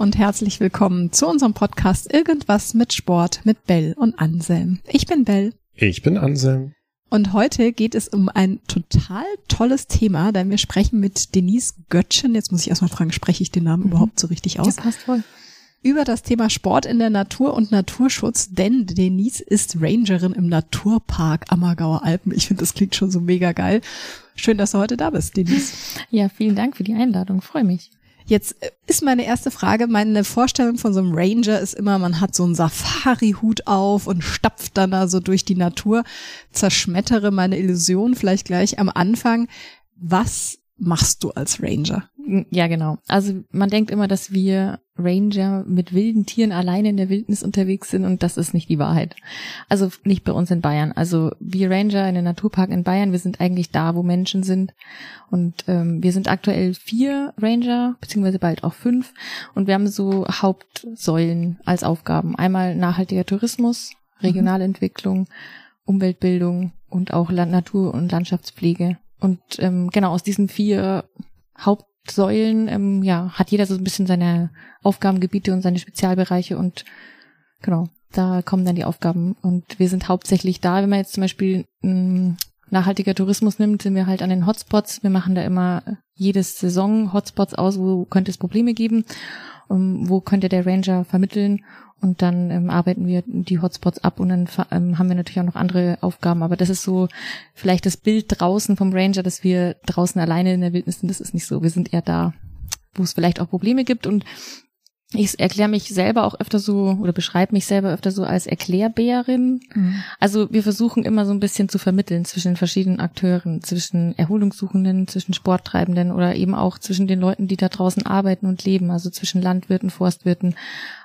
Und herzlich willkommen zu unserem Podcast Irgendwas mit Sport mit Bell und Anselm. Ich bin Bell. Ich bin Anselm. Und heute geht es um ein total tolles Thema, denn wir sprechen mit Denise Göttchen. Jetzt muss ich erstmal fragen, spreche ich den Namen mhm. überhaupt so richtig aus? Ja, passt voll. Über das Thema Sport in der Natur und Naturschutz, denn Denise ist Rangerin im Naturpark Ammergauer Alpen. Ich finde, das klingt schon so mega geil. Schön, dass du heute da bist, Denise. Ja, vielen Dank für die Einladung. Freue mich. Jetzt äh, ist meine erste Frage, meine Vorstellung von so einem Ranger ist immer, man hat so einen Safari-Hut auf und stapft dann da so durch die Natur. Zerschmettere meine Illusion vielleicht gleich am Anfang. Was machst du als Ranger? Ja, genau. Also man denkt immer, dass wir Ranger mit wilden Tieren alleine in der Wildnis unterwegs sind und das ist nicht die Wahrheit. Also nicht bei uns in Bayern. Also wir Ranger in den Naturpark in Bayern, wir sind eigentlich da, wo Menschen sind und ähm, wir sind aktuell vier Ranger, beziehungsweise bald auch fünf und wir haben so Hauptsäulen als Aufgaben. Einmal nachhaltiger Tourismus, mhm. Regionalentwicklung, Umweltbildung und auch Land Natur- und Landschaftspflege. Und ähm, genau aus diesen vier Haupt Säulen, ähm, ja, hat jeder so ein bisschen seine Aufgabengebiete und seine Spezialbereiche und genau, da kommen dann die Aufgaben. Und wir sind hauptsächlich da, wenn man jetzt zum Beispiel ähm, nachhaltiger Tourismus nimmt, sind wir halt an den Hotspots. Wir machen da immer jedes Saison Hotspots aus, wo könnte es Probleme geben, wo könnte der Ranger vermitteln und dann ähm, arbeiten wir die Hotspots ab und dann ähm, haben wir natürlich auch noch andere Aufgaben. Aber das ist so vielleicht das Bild draußen vom Ranger, dass wir draußen alleine in der Wildnis sind. Das ist nicht so. Wir sind eher da, wo es vielleicht auch Probleme gibt. Und ich erkläre mich selber auch öfter so oder beschreibe mich selber öfter so als Erklärbärin. Mhm. Also wir versuchen immer so ein bisschen zu vermitteln zwischen den verschiedenen Akteuren, zwischen Erholungssuchenden, zwischen Sporttreibenden oder eben auch zwischen den Leuten, die da draußen arbeiten und leben, also zwischen Landwirten, Forstwirten,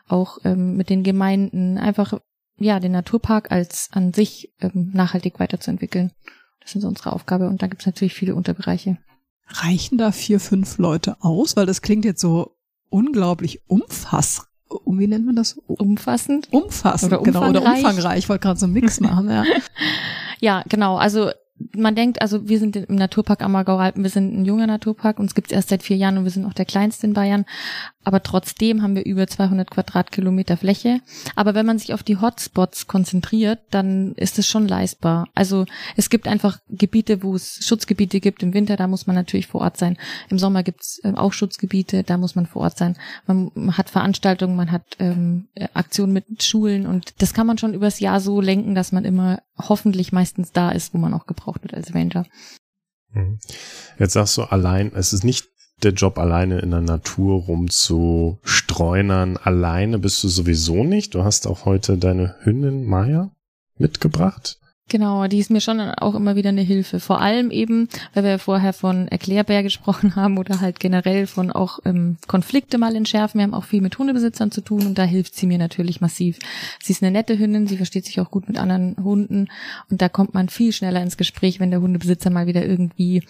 auch ähm, mit den Gemeinden, einfach ja den Naturpark als an sich ähm, nachhaltig weiterzuentwickeln. Das ist unsere Aufgabe und da gibt es natürlich viele Unterbereiche. Reichen da vier, fünf Leute aus? Weil das klingt jetzt so unglaublich umfassend. Wie nennt man das? Umfassend? Umfassend, oder genau. Oder umfangreich. Ich wollte gerade so einen Mix machen, ja. ja, genau. Also man denkt, also wir sind im Naturpark Ammergau-Alpen, wir sind ein junger Naturpark, uns gibt's erst seit vier Jahren und wir sind auch der kleinste in Bayern. Aber trotzdem haben wir über 200 Quadratkilometer Fläche. Aber wenn man sich auf die Hotspots konzentriert, dann ist es schon leistbar. Also es gibt einfach Gebiete, wo es Schutzgebiete gibt. Im Winter, da muss man natürlich vor Ort sein. Im Sommer gibt's äh, auch Schutzgebiete, da muss man vor Ort sein. Man hat Veranstaltungen, man hat ähm, Aktionen mit Schulen und das kann man schon übers Jahr so lenken, dass man immer hoffentlich meistens da ist, wo man auch gebraucht wird als Ranger. Mhm. Jetzt sagst du allein, es ist nicht der Job alleine in der Natur rumzustreunern. Alleine bist du sowieso nicht. Du hast auch heute deine Hündin Maya mitgebracht. Genau, die ist mir schon auch immer wieder eine Hilfe. Vor allem eben, weil wir ja vorher von Erklärbär gesprochen haben oder halt generell von auch ähm, Konflikte mal entschärfen. Wir haben auch viel mit Hundebesitzern zu tun und da hilft sie mir natürlich massiv. Sie ist eine nette Hündin, sie versteht sich auch gut mit anderen Hunden und da kommt man viel schneller ins Gespräch, wenn der Hundebesitzer mal wieder irgendwie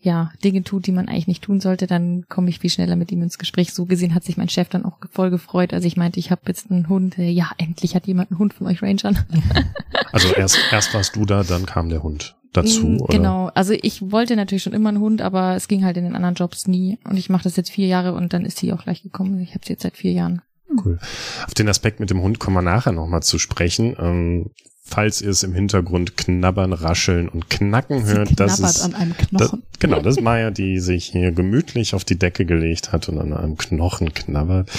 ja, Dinge tut, die man eigentlich nicht tun sollte, dann komme ich viel schneller mit ihm ins Gespräch. So gesehen hat sich mein Chef dann auch voll gefreut, als ich meinte, ich habe jetzt einen Hund. Ja, endlich hat jemand einen Hund von euch Rangern. Also erst, erst warst du da, dann kam der Hund dazu. Mm, oder? Genau, also ich wollte natürlich schon immer einen Hund, aber es ging halt in den anderen Jobs nie. Und ich mache das jetzt vier Jahre und dann ist sie auch gleich gekommen. Ich habe sie jetzt seit vier Jahren. Cool. Auf den Aspekt mit dem Hund kommen wir nachher nochmal zu sprechen. Ähm, falls ihr es im Hintergrund knabbern, rascheln und knacken Sie hört, das ist an einem Knochen. Das, genau, das ist Maya, die sich hier gemütlich auf die Decke gelegt hat und an einem Knochen knabbert.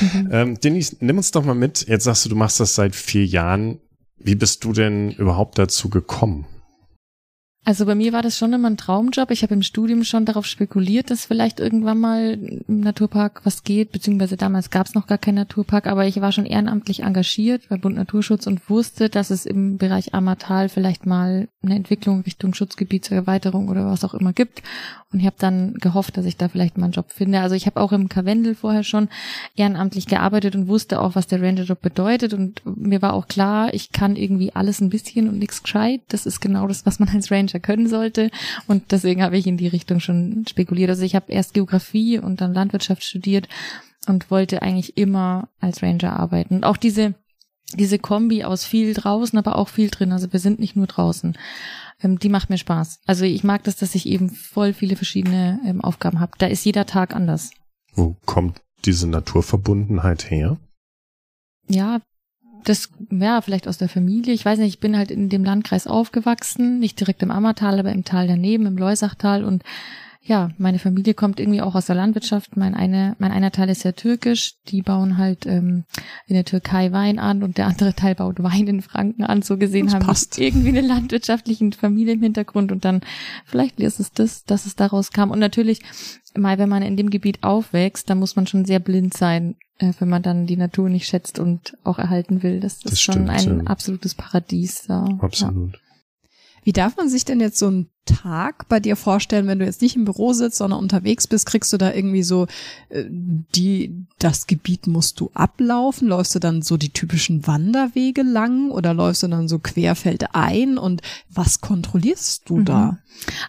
Mhm. Ähm, Denise, nimm uns doch mal mit. Jetzt sagst du, du machst das seit vier Jahren. Wie bist du denn überhaupt dazu gekommen? Also bei mir war das schon immer ein Traumjob. Ich habe im Studium schon darauf spekuliert, dass vielleicht irgendwann mal im Naturpark was geht, beziehungsweise damals gab es noch gar keinen Naturpark, aber ich war schon ehrenamtlich engagiert bei Bund Naturschutz und wusste, dass es im Bereich Ammertal vielleicht mal eine Entwicklung Richtung Schutzgebietserweiterung oder was auch immer gibt. Und ich habe dann gehofft, dass ich da vielleicht mal einen Job finde. Also ich habe auch im Karwendel vorher schon ehrenamtlich gearbeitet und wusste auch, was der Rangerjob bedeutet. Und mir war auch klar, ich kann irgendwie alles ein bisschen und nichts gescheit. Das ist genau das, was man als Ranger Ranger können sollte. Und deswegen habe ich in die Richtung schon spekuliert. Also ich habe erst Geografie und dann Landwirtschaft studiert und wollte eigentlich immer als Ranger arbeiten. Und auch diese, diese Kombi aus viel draußen, aber auch viel drin. Also wir sind nicht nur draußen. Ähm, die macht mir Spaß. Also ich mag das, dass ich eben voll viele verschiedene ähm, Aufgaben habe. Da ist jeder Tag anders. Wo kommt diese Naturverbundenheit her? Ja, das, ja, vielleicht aus der Familie. Ich weiß nicht, ich bin halt in dem Landkreis aufgewachsen, nicht direkt im Ammertal, aber im Tal daneben, im Leusachtal und ja, meine Familie kommt irgendwie auch aus der Landwirtschaft. Mein, eine, mein einer Teil ist ja türkisch. Die bauen halt ähm, in der Türkei Wein an und der andere Teil baut Wein in Franken an. So gesehen das haben passt. wir irgendwie eine landwirtschaftliche Familie im Hintergrund und dann vielleicht ist es das, dass es daraus kam. Und natürlich, mal wenn man in dem Gebiet aufwächst, dann muss man schon sehr blind sein, äh, wenn man dann die Natur nicht schätzt und auch erhalten will. Das, das ist schon ein ja. absolutes Paradies. Ja. Absolut. Ja. Wie darf man sich denn jetzt so ein Tag bei dir vorstellen, wenn du jetzt nicht im Büro sitzt, sondern unterwegs bist, kriegst du da irgendwie so äh, die das Gebiet musst du ablaufen, läufst du dann so die typischen Wanderwege lang oder läufst du dann so querfeldein und was kontrollierst du mhm. da?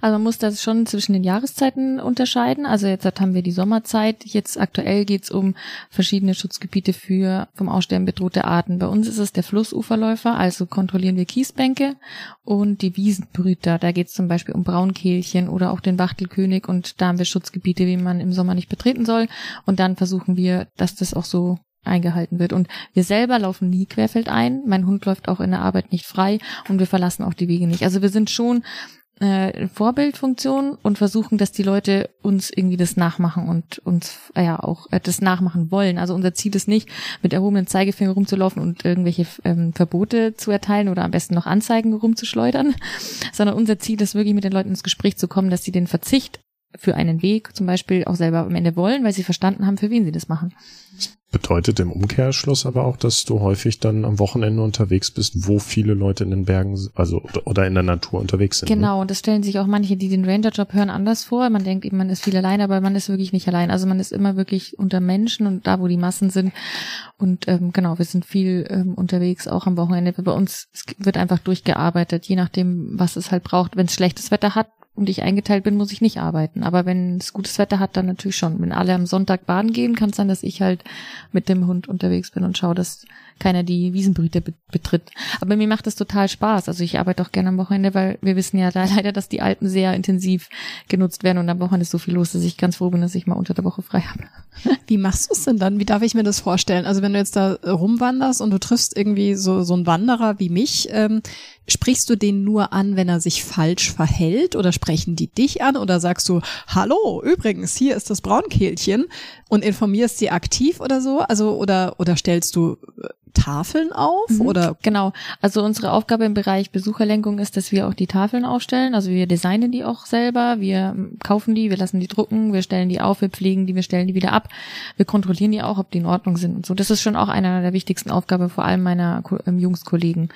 Also man muss das schon zwischen den Jahreszeiten unterscheiden. Also jetzt haben wir die Sommerzeit. Jetzt aktuell geht's um verschiedene Schutzgebiete für vom Aussterben bedrohte Arten. Bei uns ist es der Flussuferläufer, also kontrollieren wir Kiesbänke und die Wiesenbrüter. Da geht's zum Beispiel Beispiel um Braunkehlchen oder auch den Wachtelkönig und da haben wir Schutzgebiete, wie man im Sommer nicht betreten soll und dann versuchen wir, dass das auch so eingehalten wird. Und wir selber laufen nie querfeldein. Mein Hund läuft auch in der Arbeit nicht frei und wir verlassen auch die Wege nicht. Also wir sind schon äh, Vorbildfunktion und versuchen, dass die Leute uns irgendwie das nachmachen und uns äh, ja auch äh, das nachmachen wollen. Also unser Ziel ist nicht, mit erhobenen Zeigefinger rumzulaufen und irgendwelche ähm, Verbote zu erteilen oder am besten noch Anzeigen rumzuschleudern, sondern unser Ziel ist wirklich mit den Leuten ins Gespräch zu kommen, dass sie den Verzicht für einen Weg zum Beispiel auch selber am Ende wollen, weil sie verstanden haben, für wen sie das machen. Bedeutet im Umkehrschluss aber auch, dass du häufig dann am Wochenende unterwegs bist, wo viele Leute in den Bergen, also oder in der Natur unterwegs sind. Ne? Genau, ne? und das stellen sich auch manche, die den Ranger-Job hören, anders vor. Man denkt eben, man ist viel allein, aber man ist wirklich nicht allein. Also man ist immer wirklich unter Menschen und da, wo die Massen sind. Und ähm, genau, wir sind viel ähm, unterwegs, auch am Wochenende. Bei uns wird einfach durchgearbeitet, je nachdem, was es halt braucht. Wenn es schlechtes Wetter hat, und ich eingeteilt bin, muss ich nicht arbeiten. Aber wenn es gutes Wetter hat, dann natürlich schon. Wenn alle am Sonntag baden gehen, kann es sein, dass ich halt mit dem Hund unterwegs bin und schaue, dass keiner die Wiesenbrüte betritt. Aber mir macht das total Spaß. Also ich arbeite auch gerne am Wochenende, weil wir wissen ja leider, dass die Alpen sehr intensiv genutzt werden und am Wochenende ist so viel los, dass ich ganz froh bin, dass ich mal unter der Woche frei habe. Wie machst du es denn dann? Wie darf ich mir das vorstellen? Also wenn du jetzt da rumwanderst und du triffst irgendwie so, so einen Wanderer wie mich, ähm, sprichst du den nur an, wenn er sich falsch verhält oder sprechen die dich an oder sagst du, hallo, übrigens, hier ist das Braunkehlchen und informierst sie aktiv oder so? Also oder, oder stellst du äh, Tafeln auf mhm, oder? Genau. Also unsere Aufgabe im Bereich Besucherlenkung ist, dass wir auch die Tafeln aufstellen. Also wir designen die auch selber, wir kaufen die, wir lassen die drucken, wir stellen die auf, wir pflegen die, wir stellen die wieder ab. Wir kontrollieren die auch, ob die in Ordnung sind und so. Das ist schon auch einer der wichtigsten Aufgaben, vor allem meiner ähm, Jungskollegen.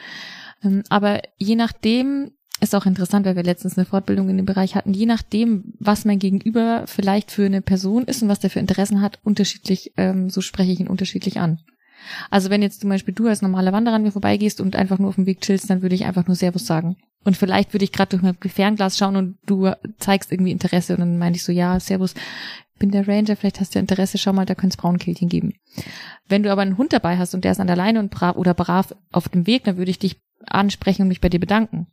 Ähm, aber je nachdem, ist auch interessant, weil wir letztens eine Fortbildung in dem Bereich hatten, je nachdem, was mein Gegenüber vielleicht für eine Person ist und was der für Interessen hat, unterschiedlich, ähm, so spreche ich ihn unterschiedlich an. Also wenn jetzt zum Beispiel du als normaler Wanderer an mir vorbeigehst und einfach nur auf dem Weg chillst, dann würde ich einfach nur Servus sagen. Und vielleicht würde ich gerade durch mein Fernglas schauen und du zeigst irgendwie Interesse und dann meine ich so, ja, Servus, bin der Ranger, vielleicht hast du Interesse, schau mal, da könnte es Braunkehlchen geben. Wenn du aber einen Hund dabei hast und der ist an der Leine und brav oder brav auf dem Weg, dann würde ich dich ansprechen und mich bei dir bedanken,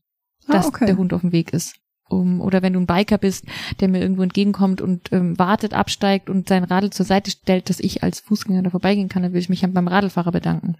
ah, dass okay. der Hund auf dem Weg ist um, oder wenn du ein Biker bist, der mir irgendwo entgegenkommt und ähm, wartet, absteigt und sein Radl zur Seite stellt, dass ich als Fußgänger da vorbeigehen kann, dann will ich mich beim Radlfahrer bedanken.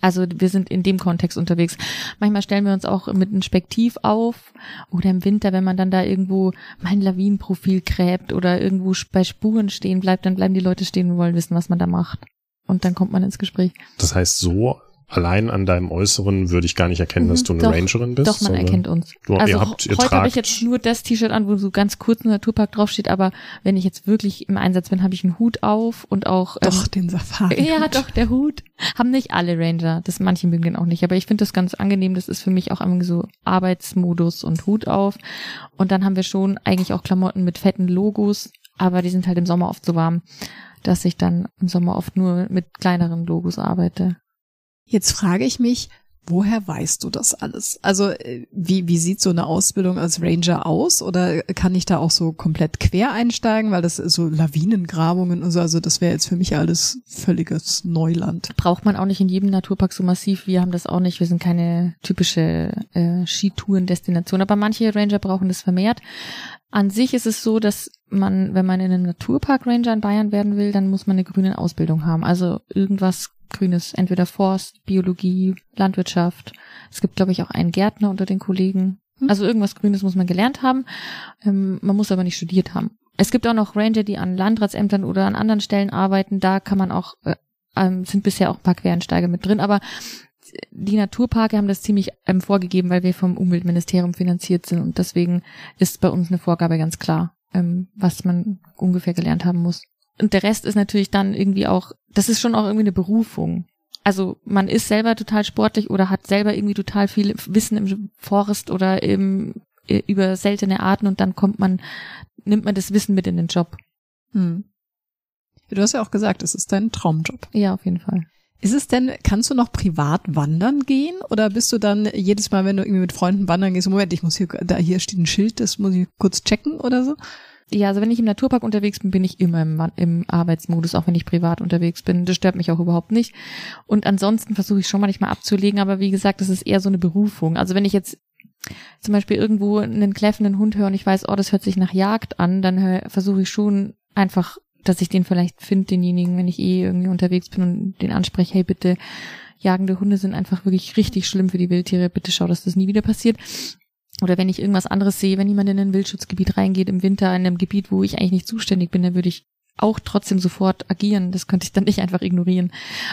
Also wir sind in dem Kontext unterwegs. Manchmal stellen wir uns auch mit einem Spektiv auf oder im Winter, wenn man dann da irgendwo mein Lawinenprofil gräbt oder irgendwo bei Spuren stehen bleibt, dann bleiben die Leute stehen und wollen wissen, was man da macht. Und dann kommt man ins Gespräch. Das heißt, so allein an deinem Äußeren würde ich gar nicht erkennen, dass mhm. du eine doch, Rangerin bist. Doch, man erkennt uns. Du, also ihr habt, ihr heute habe ich jetzt nur das T-Shirt an, wo so ganz kurz ein Naturpark draufsteht, aber wenn ich jetzt wirklich im Einsatz bin, habe ich einen Hut auf und auch ähm, Doch, den Safari. Ja, doch, der Hut. Haben nicht alle Ranger. Das manche mögen den auch nicht. Aber ich finde das ganz angenehm. Das ist für mich auch irgendwie so Arbeitsmodus und Hut auf. Und dann haben wir schon eigentlich auch Klamotten mit fetten Logos, aber die sind halt im Sommer oft so warm, dass ich dann im Sommer oft nur mit kleineren Logos arbeite. Jetzt frage ich mich, woher weißt du das alles? Also äh, wie, wie sieht so eine Ausbildung als Ranger aus? Oder kann ich da auch so komplett quer einsteigen, weil das so Lawinengrabungen und so, also das wäre jetzt für mich alles völliges Neuland. Braucht man auch nicht in jedem Naturpark so massiv. Wir haben das auch nicht. Wir sind keine typische äh, Skitourendestination, aber manche Ranger brauchen das vermehrt. An sich ist es so, dass man, wenn man in einem Naturpark Ranger in Bayern werden will, dann muss man eine grüne Ausbildung haben. Also irgendwas Grünes, entweder Forst, Biologie, Landwirtschaft. Es gibt, glaube ich, auch einen Gärtner unter den Kollegen. Hm. Also irgendwas Grünes muss man gelernt haben. Ähm, man muss aber nicht studiert haben. Es gibt auch noch Ranger, die an Landratsämtern oder an anderen Stellen arbeiten. Da kann man auch, äh, ähm, sind bisher auch ein paar Quereinsteiger mit drin. Aber die Naturparke haben das ziemlich ähm, vorgegeben, weil wir vom Umweltministerium finanziert sind. Und deswegen ist bei uns eine Vorgabe ganz klar, ähm, was man ungefähr gelernt haben muss. Und der Rest ist natürlich dann irgendwie auch, das ist schon auch irgendwie eine Berufung. Also man ist selber total sportlich oder hat selber irgendwie total viel Wissen im Forst oder im, äh, über seltene Arten und dann kommt man, nimmt man das Wissen mit in den Job. Hm. Du hast ja auch gesagt, es ist dein Traumjob. Ja, auf jeden Fall. Ist es denn, kannst du noch privat wandern gehen oder bist du dann jedes Mal, wenn du irgendwie mit Freunden wandern gehst, Moment, ich muss hier, da hier steht ein Schild, das muss ich kurz checken oder so? Ja, also wenn ich im Naturpark unterwegs bin, bin ich immer im, im Arbeitsmodus, auch wenn ich privat unterwegs bin. Das stört mich auch überhaupt nicht. Und ansonsten versuche ich schon manchmal abzulegen, aber wie gesagt, das ist eher so eine Berufung. Also wenn ich jetzt zum Beispiel irgendwo einen kläffenden Hund höre und ich weiß, oh, das hört sich nach Jagd an, dann versuche ich schon einfach, dass ich den vielleicht finde, denjenigen, wenn ich eh irgendwie unterwegs bin und den anspreche, hey bitte, jagende Hunde sind einfach wirklich richtig schlimm für die Wildtiere, bitte schau, dass das nie wieder passiert. Oder wenn ich irgendwas anderes sehe, wenn jemand in ein Wildschutzgebiet reingeht im Winter, in einem Gebiet, wo ich eigentlich nicht zuständig bin, dann würde ich auch trotzdem sofort agieren. Das könnte ich dann nicht einfach ignorieren.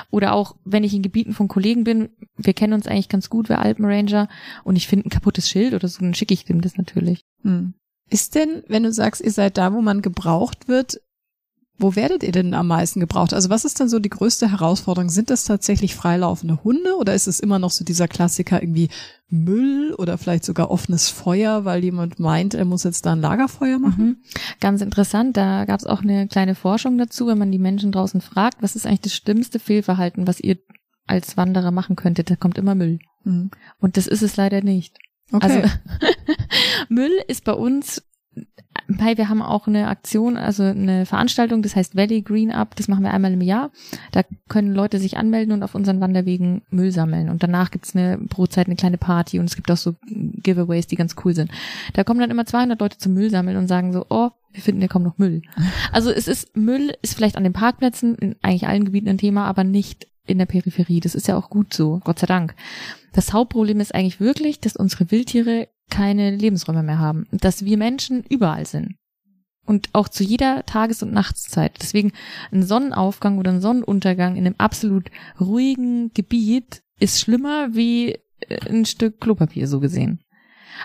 Oder auch, wenn ich in Gebieten von Kollegen bin, wir kennen uns eigentlich ganz gut, wir Alpenranger, und ich finde ein kaputtes Schild oder so, dann schicke ich dem das natürlich. Hm. Ist denn, wenn du sagst, ihr seid da, wo man gebraucht wird, wo werdet ihr denn am meisten gebraucht? Also was ist denn so die größte Herausforderung? Sind das tatsächlich freilaufende Hunde oder ist es immer noch so dieser Klassiker irgendwie Müll oder vielleicht sogar offenes Feuer, weil jemand meint, er muss jetzt da ein Lagerfeuer machen? Mhm. Ganz interessant, da gab es auch eine kleine Forschung dazu, wenn man die Menschen draußen fragt, was ist eigentlich das schlimmste Fehlverhalten, was ihr als Wanderer machen könntet? Da kommt immer Müll. Mhm. Und das ist es leider nicht. Okay. Also Müll ist bei uns Hey, wir haben auch eine Aktion, also eine Veranstaltung, das heißt Valley Green Up, das machen wir einmal im Jahr. Da können Leute sich anmelden und auf unseren Wanderwegen Müll sammeln. Und danach gibt's eine Brotzeit, eine kleine Party und es gibt auch so Giveaways, die ganz cool sind. Da kommen dann immer 200 Leute zum Müll sammeln und sagen so, oh, wir finden, hier kommt noch Müll. Also es ist, Müll ist vielleicht an den Parkplätzen, in eigentlich allen Gebieten ein Thema, aber nicht in der Peripherie. Das ist ja auch gut so, Gott sei Dank. Das Hauptproblem ist eigentlich wirklich, dass unsere Wildtiere keine Lebensräume mehr haben. Dass wir Menschen überall sind. Und auch zu jeder Tages- und Nachtszeit. Deswegen ein Sonnenaufgang oder ein Sonnenuntergang in einem absolut ruhigen Gebiet ist schlimmer wie äh, ein Stück Klopapier, so gesehen.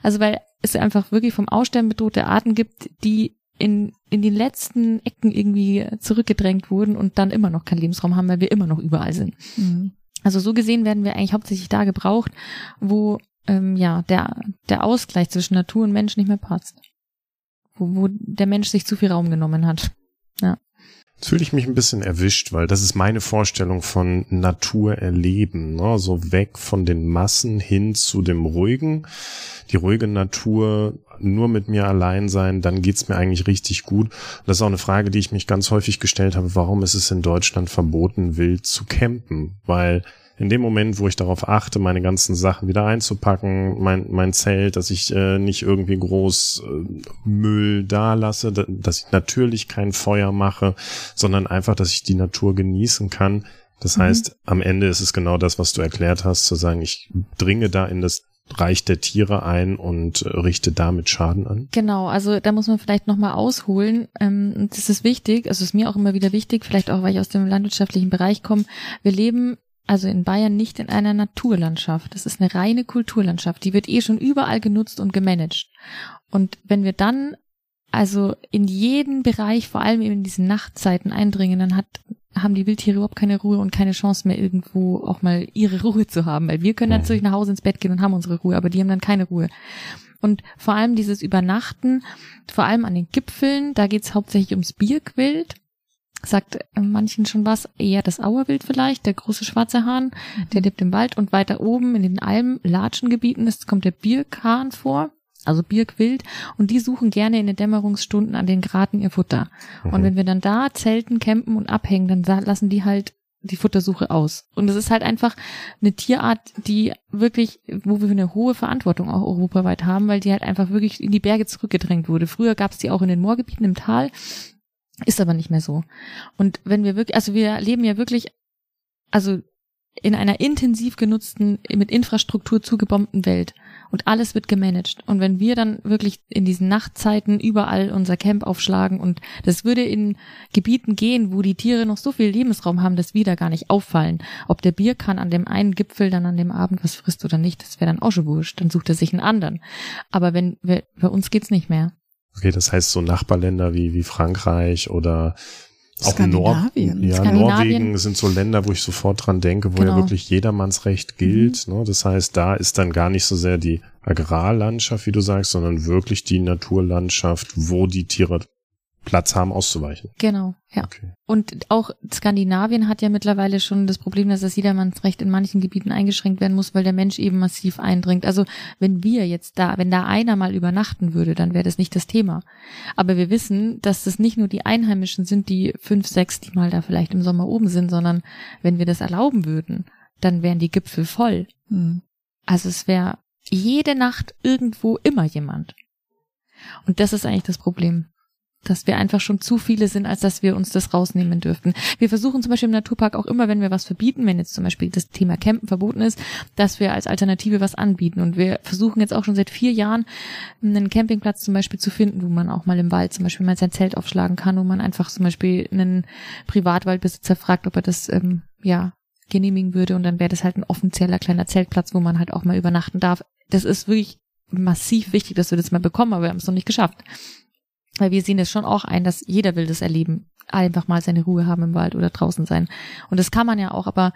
Also weil es einfach wirklich vom Aussterben bedrohte Arten gibt, die in, in den letzten Ecken irgendwie zurückgedrängt wurden und dann immer noch keinen Lebensraum haben, weil wir immer noch überall sind. Mhm. Also so gesehen werden wir eigentlich hauptsächlich da gebraucht, wo ähm, ja der der Ausgleich zwischen Natur und Mensch nicht mehr passt, wo, wo der Mensch sich zu viel Raum genommen hat. Ja. Jetzt fühle ich mich ein bisschen erwischt, weil das ist meine Vorstellung von Natur erleben. Ne? So weg von den Massen hin zu dem Ruhigen. Die ruhige Natur, nur mit mir allein sein, dann geht's mir eigentlich richtig gut. Und das ist auch eine Frage, die ich mich ganz häufig gestellt habe. Warum ist es in Deutschland verboten, wild zu campen? Weil in dem Moment, wo ich darauf achte, meine ganzen Sachen wieder einzupacken, mein, mein Zelt, dass ich äh, nicht irgendwie groß äh, Müll da lasse, dass ich natürlich kein Feuer mache, sondern einfach, dass ich die Natur genießen kann. Das mhm. heißt, am Ende ist es genau das, was du erklärt hast, zu sagen, ich dringe da in das Reich der Tiere ein und äh, richte damit Schaden an? Genau, also da muss man vielleicht nochmal ausholen. Ähm, das ist wichtig, also ist mir auch immer wieder wichtig, vielleicht auch, weil ich aus dem landwirtschaftlichen Bereich komme. Wir leben also in Bayern nicht in einer Naturlandschaft. Das ist eine reine Kulturlandschaft. Die wird eh schon überall genutzt und gemanagt. Und wenn wir dann also in jeden Bereich, vor allem eben in diesen Nachtzeiten eindringen, dann hat, haben die Wildtiere überhaupt keine Ruhe und keine Chance mehr irgendwo auch mal ihre Ruhe zu haben, weil wir können natürlich nach Hause ins Bett gehen und haben unsere Ruhe, aber die haben dann keine Ruhe. Und vor allem dieses Übernachten, vor allem an den Gipfeln, da geht's hauptsächlich ums Birkwild sagt äh, manchen schon was, eher das Auerwild vielleicht, der große schwarze Hahn, der lebt im Wald und weiter oben in den Almen, Latschengebieten, das kommt der Birkhahn vor, also Birkwild, und die suchen gerne in den Dämmerungsstunden an den Graten ihr Futter. Mhm. Und wenn wir dann da zelten, campen und abhängen, dann lassen die halt die Futtersuche aus. Und es ist halt einfach eine Tierart, die wirklich, wo wir eine hohe Verantwortung auch europaweit haben, weil die halt einfach wirklich in die Berge zurückgedrängt wurde. Früher gab es die auch in den Moorgebieten im Tal, ist aber nicht mehr so. Und wenn wir wirklich, also wir leben ja wirklich, also in einer intensiv genutzten, mit Infrastruktur zugebombten Welt und alles wird gemanagt. Und wenn wir dann wirklich in diesen Nachtzeiten überall unser Camp aufschlagen und das würde in Gebieten gehen, wo die Tiere noch so viel Lebensraum haben, dass wir da gar nicht auffallen. Ob der Bierkann an dem einen Gipfel dann an dem Abend was frisst oder nicht, das wäre dann auch schon wurscht. Dann sucht er sich einen anderen. Aber wenn wir, bei uns geht's nicht mehr. Okay, das heißt so Nachbarländer wie, wie Frankreich oder auch. Nor ja. Norwegen sind so Länder, wo ich sofort dran denke, wo Genau. ja wirklich jedermannsrecht gilt. Ne? Das heißt, da ist dann gar nicht so sehr die Agrarlandschaft, wie du sagst, sondern wirklich die Naturlandschaft, wo die Tiere Platz haben auszuweichen. Genau, ja. Okay. Und auch Skandinavien hat ja mittlerweile schon das Problem, dass das Jedermannsrecht in manchen Gebieten eingeschränkt werden muss, weil der Mensch eben massiv eindringt. Also wenn wir jetzt da, wenn da einer mal übernachten würde, dann wäre das nicht das Thema. Aber wir wissen, dass das nicht nur die Einheimischen sind, die fünf, sechs, die mal da vielleicht im Sommer oben sind, sondern wenn wir das erlauben würden, dann wären die Gipfel voll. Hm. Also es wäre jede Nacht irgendwo immer jemand. Und das ist eigentlich das Problem. Dass wir einfach schon zu viele sind, als dass wir uns das rausnehmen dürften. Wir versuchen zum Beispiel im Naturpark auch immer, wenn wir was verbieten, wenn jetzt zum Beispiel das Thema Campen verboten ist, dass wir als Alternative was anbieten. Und wir versuchen jetzt auch schon seit vier Jahren einen Campingplatz zum Beispiel zu finden, wo man auch mal im Wald zum Beispiel mal sein Zelt aufschlagen kann, wo man einfach zum Beispiel einen Privatwaldbesitzer fragt, ob er das ähm, ja genehmigen würde und dann wäre das halt ein offizieller kleiner Zeltplatz, wo man halt auch mal übernachten darf. Das ist wirklich massiv wichtig, dass wir das mal bekommen, aber wir haben es noch nicht geschafft. Weil wir sehen es schon auch ein, dass jeder will das erleben. Einfach mal seine Ruhe haben im Wald oder draußen sein. Und das kann man ja auch, aber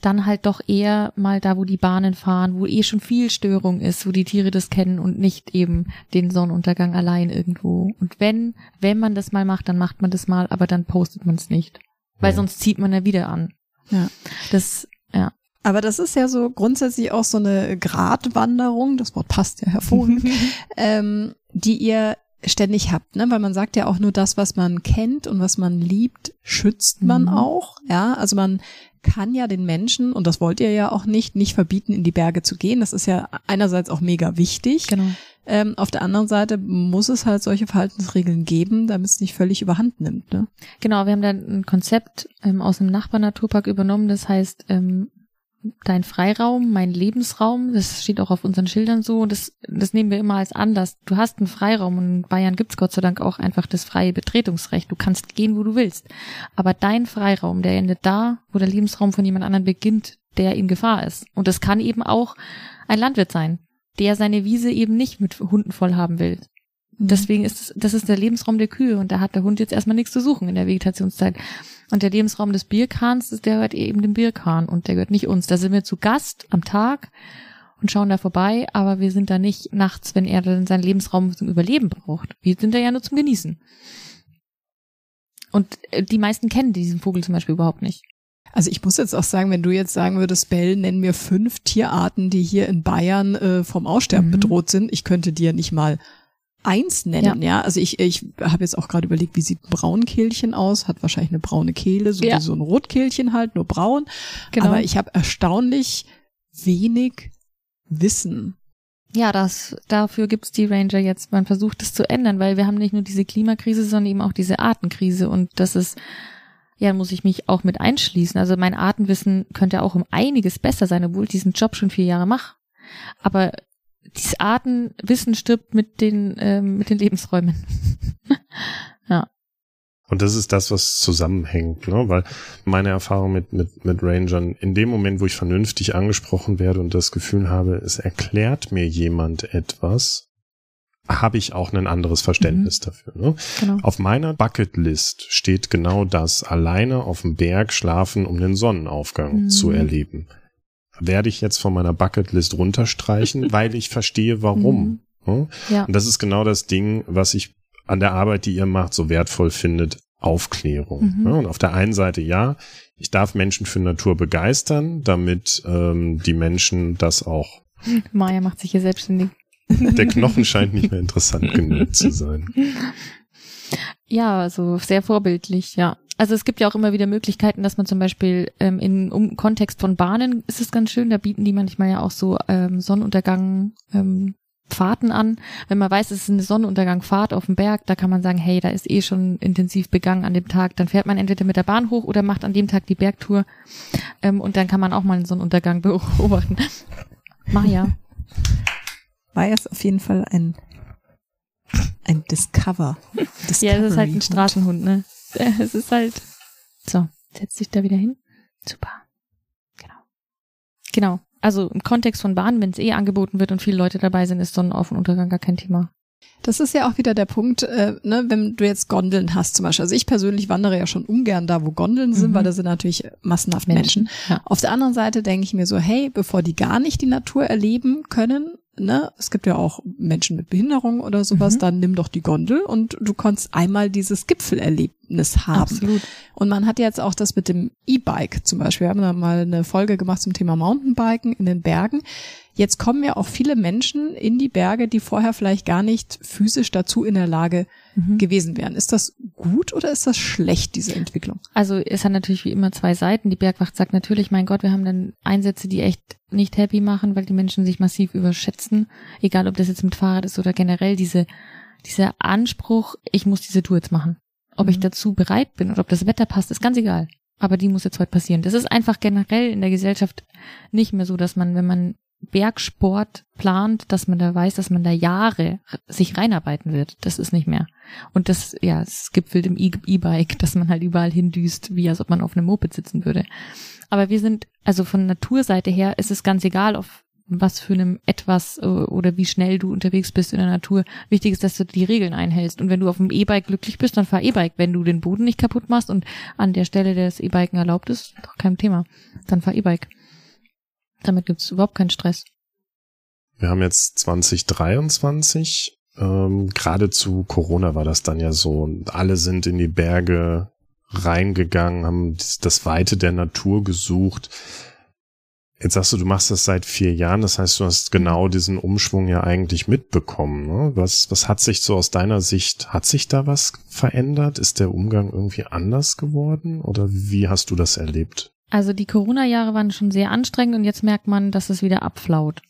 dann halt doch eher mal da, wo die Bahnen fahren, wo eh schon viel Störung ist, wo die Tiere das kennen und nicht eben den Sonnenuntergang allein irgendwo. Und wenn, wenn man das mal macht, dann macht man das mal, aber dann postet man es nicht. Weil Ja. sonst zieht man ja wieder an. Ja. Das, ja. Aber das ist ja so grundsätzlich auch so eine Gratwanderung, das Wort passt ja hervorragend, ähm, die ihr ständig habt, ne? Weil man sagt ja auch nur das, was man kennt und was man liebt, schützt man Mhm. auch. Ja, also man kann ja den Menschen, und das wollt ihr ja auch nicht, nicht verbieten, in die Berge zu gehen. Das ist ja einerseits auch mega wichtig. Genau. Ähm, auf der anderen Seite muss es halt solche Verhaltensregeln geben, damit es nicht völlig überhand nimmt. Ne? Genau, wir haben da ein Konzept ähm, aus dem Nachbarnaturpark übernommen, das heißt ähm, dein Freiraum, mein Lebensraum, das steht auch auf unseren Schildern so und das, das nehmen wir immer als Anlass. Du hast einen Freiraum und in Bayern gibt's Gott sei Dank auch einfach das freie Betretungsrecht. Du kannst gehen, wo du willst. Aber dein Freiraum, der endet da, wo der Lebensraum von jemand anderem beginnt, der in Gefahr ist. Und das kann eben auch ein Landwirt sein, der seine Wiese eben nicht mit Hunden voll haben will. Deswegen ist es, das ist der Lebensraum der Kühe und da hat der Hund jetzt erstmal nichts zu suchen in der Vegetationszeit. Und der Lebensraum des Bierkahns, der gehört eben dem Bierkahn und der gehört nicht uns. Da sind wir zu Gast am Tag und schauen da vorbei, aber wir sind da nicht nachts, wenn er dann seinen Lebensraum zum Überleben braucht. Wir sind da ja nur zum Genießen. Und äh, die meisten kennen diesen Vogel zum Beispiel überhaupt nicht. Also ich muss jetzt auch sagen, wenn du jetzt sagen würdest, Bell, nenn mir fünf Tierarten, die hier in Bayern äh, vom Aussterben Mhm. bedroht sind, ich könnte dir nicht mal eins nennen, ja. Also ich, ich habe jetzt auch gerade überlegt, wie sieht ein Braunkehlchen aus? Hat wahrscheinlich eine braune Kehle, so Ja. wie so ein Rotkehlchen halt, nur braun. Genau. Aber ich habe erstaunlich wenig Wissen. Ja, das, dafür gibt's die Ranger jetzt. Man versucht es zu ändern, weil wir haben nicht nur diese Klimakrise, sondern eben auch diese Artenkrise. Und das ist, ja, muss ich mich auch mit einschließen. Also mein Artenwissen könnte auch um einiges besser sein, obwohl ich diesen Job schon vier Jahre mache. Aber dieses Artenwissen stirbt mit den, ähm, mit den Lebensräumen. Und das ist das, was zusammenhängt, ne? weil meine Erfahrung mit, mit, mit Rangern, in dem Moment, wo ich vernünftig angesprochen werde und das Gefühl habe, es erklärt mir jemand etwas, habe ich auch ein anderes Verständnis dafür. Ne? Genau. Auf meiner Bucketlist steht genau das, alleine auf dem Berg schlafen, um den Sonnenaufgang Mhm. zu erleben. Werde ich jetzt von meiner Bucketlist runterstreichen, weil ich verstehe, warum. Ne? Ja. Und das ist genau das Ding, was ich an der Arbeit, die ihr macht, so wertvoll findet. Aufklärung. Mhm. Und auf der einen Seite, ja, ich darf Menschen für Natur begeistern, damit ähm, die Menschen das auch. Maya macht sich hier selbstständig. Der Knochen scheint nicht mehr interessant genug zu sein. Ja, also sehr vorbildlich, ja. Also es gibt ja auch immer wieder Möglichkeiten, dass man zum Beispiel ähm, in um Kontext von Bahnen ist es ganz schön, da bieten die manchmal ja auch so ähm, Sonnenuntergang ähm, Fahrten an. Wenn man weiß, es ist eine Sonnenuntergangfahrt auf dem Berg, da kann man sagen, hey, da ist eh schon intensiv begangen an dem Tag. Dann fährt man entweder mit der Bahn hoch oder macht an dem Tag die Bergtour. Ähm, und dann kann man auch mal einen Sonnenuntergang beobachten. Maja. War jetzt auf jeden Fall ein, ein Discover. ja, es ist halt ein Straßenhund, ne? Es ist halt. So, setz dich da wieder hin. Super. Genau. Genau. Also im Kontext von Bahnen, wenn es eh angeboten wird und viele Leute dabei sind, ist Sonnenauf- und Untergang gar kein Thema. Das ist ja auch wieder der Punkt, äh, ne, wenn du jetzt Gondeln hast zum Beispiel. Also ich persönlich wandere ja schon ungern da, wo Gondeln sind, mhm. weil da sind natürlich massenhaft Menschen. Menschen. Ja. Auf der anderen Seite denke ich mir so, hey, bevor die gar nicht die Natur erleben können, ne, es gibt ja auch Menschen mit Behinderung oder sowas, mhm. dann nimm doch die Gondel und du kannst einmal dieses Gipfelerlebnis haben. Absolut. Und man hat jetzt auch das mit dem E-Bike zum Beispiel. Wir haben da mal eine Folge gemacht zum Thema Mountainbiken in den Bergen. Jetzt kommen ja auch viele Menschen in die Berge, die vorher vielleicht gar nicht physisch dazu in der Lage mhm. gewesen wären. Ist das gut oder ist das schlecht, diese Entwicklung? Also es hat natürlich wie immer zwei Seiten. Die Bergwacht sagt natürlich, mein Gott, wir haben dann Einsätze, die echt nicht happy machen, weil die Menschen sich massiv überschätzen. Egal, ob das jetzt mit Fahrrad ist oder generell diese, dieser Anspruch, ich muss diese Tour jetzt machen. Ob mhm. ich dazu bereit bin oder ob das Wetter passt, ist ganz egal. Aber die muss jetzt heute passieren. Das ist einfach generell in der Gesellschaft nicht mehr so, dass man, wenn man Bergsport plant, dass man da weiß, dass man da Jahre sich reinarbeiten wird. Das ist nicht mehr. Und das, ja, es gipfelt im E-Bike, dass man halt überall hindüst, wie als ob man auf einem Moped sitzen würde. Aber wir sind, also von Naturseite her ist es ganz egal, auf was für einem etwas äh, oder wie schnell du unterwegs bist in der Natur. Wichtig ist, dass du die Regeln einhältst. Und wenn du auf dem E-Bike glücklich bist, dann fahr E-Bike. Wenn du den Boden nicht kaputt machst und an der Stelle des E-Biken erlaubt ist, doch kein Thema. Dann fahr E-Bike. Damit gibt's überhaupt keinen Stress. Wir haben jetzt 2023. Ähm, Gerade zu Corona war das dann ja so. Alle sind in die Berge reingegangen, haben das Weite der Natur gesucht. Jetzt sagst du, du machst das seit vier Jahren, das heißt, du hast genau diesen Umschwung ja eigentlich mitbekommen. Ne? Was, was hat sich so aus deiner Sicht, hat sich da was verändert? Ist der Umgang irgendwie anders geworden oder wie hast du das erlebt? Also die Corona-Jahre waren schon sehr anstrengend und jetzt merkt man, dass es wieder abflaut.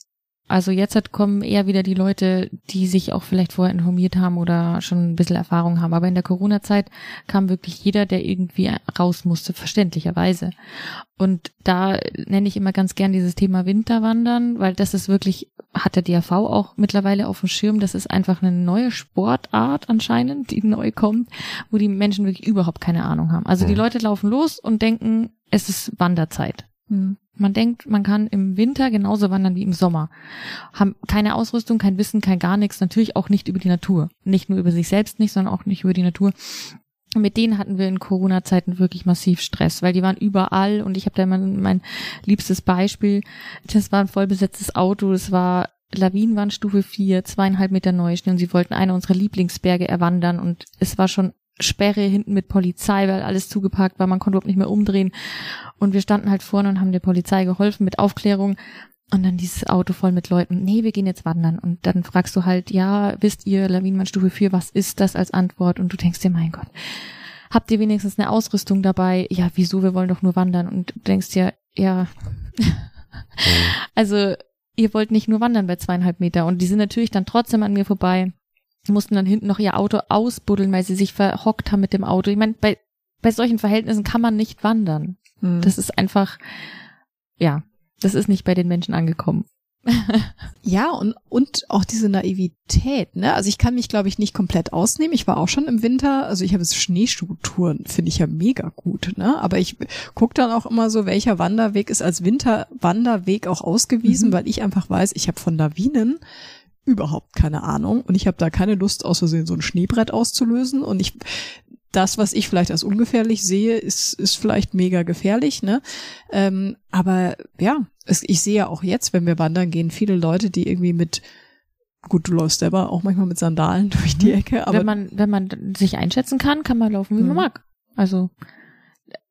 Also jetzt kommen eher wieder die Leute, die sich auch vielleicht vorher informiert haben oder schon ein bisschen Erfahrung haben. Aber in der Corona-Zeit kam wirklich jeder, der irgendwie raus musste, verständlicherweise. Und da nenne ich immer ganz gern dieses Thema Winterwandern, weil das ist wirklich, hat der DAV auch mittlerweile auf dem Schirm. Das ist einfach eine neue Sportart anscheinend, die neu kommt, wo die Menschen wirklich überhaupt keine Ahnung haben. Also die Leute laufen los und denken, es ist Wanderzeit. Mhm. Man denkt, man kann im Winter genauso wandern wie im Sommer. Haben keine Ausrüstung, kein Wissen, kein gar nichts, natürlich auch nicht über die Natur. Nicht nur über sich selbst nicht, sondern auch nicht über die Natur. mit denen hatten wir in Corona-Zeiten wirklich massiv Stress, weil die waren überall und ich habe da immer mein liebstes Beispiel. Das war ein vollbesetztes Auto, das war Lawinenwandstufe 4, zweieinhalb Meter Neuschnee und sie wollten eine unserer Lieblingsberge erwandern und es war schon Sperre hinten mit Polizei, weil alles zugeparkt war, man konnte überhaupt nicht mehr umdrehen. Und wir standen halt vorne und haben der Polizei geholfen mit Aufklärung. Und dann dieses Auto voll mit Leuten, nee, wir gehen jetzt wandern. Und dann fragst du halt, ja, wisst ihr, Lawinenmannstufe 4, was ist das als Antwort? Und du denkst dir, mein Gott, habt ihr wenigstens eine Ausrüstung dabei? Ja, wieso, wir wollen doch nur wandern. Und du denkst dir, ja, also ihr wollt nicht nur wandern bei zweieinhalb Meter. Und die sind natürlich dann trotzdem an mir vorbei mussten dann hinten noch ihr Auto ausbuddeln, weil sie sich verhockt haben mit dem Auto. Ich meine, bei, bei solchen Verhältnissen kann man nicht wandern. Hm. Das ist einfach, ja, das ist nicht bei den Menschen angekommen. ja, und, und auch diese Naivität, ne? Also ich kann mich, glaube ich, nicht komplett ausnehmen. Ich war auch schon im Winter, also ich habe Schneeschuhtouren, finde ich ja mega gut, ne? Aber ich gucke dann auch immer so, welcher Wanderweg ist als Winterwanderweg auch ausgewiesen, mhm. weil ich einfach weiß, ich habe von Lawinen überhaupt keine Ahnung und ich habe da keine Lust aus Versehen so ein Schneebrett auszulösen und ich das, was ich vielleicht als ungefährlich sehe, ist, ist vielleicht mega gefährlich, ne? Ähm, aber ja, es, ich sehe ja auch jetzt, wenn wir wandern gehen, viele Leute, die irgendwie mit Gut, du läufst selber auch manchmal mit Sandalen durch die mhm. Ecke, aber. Wenn man, wenn man sich einschätzen kann, kann man laufen, wie man mhm. mag. Also,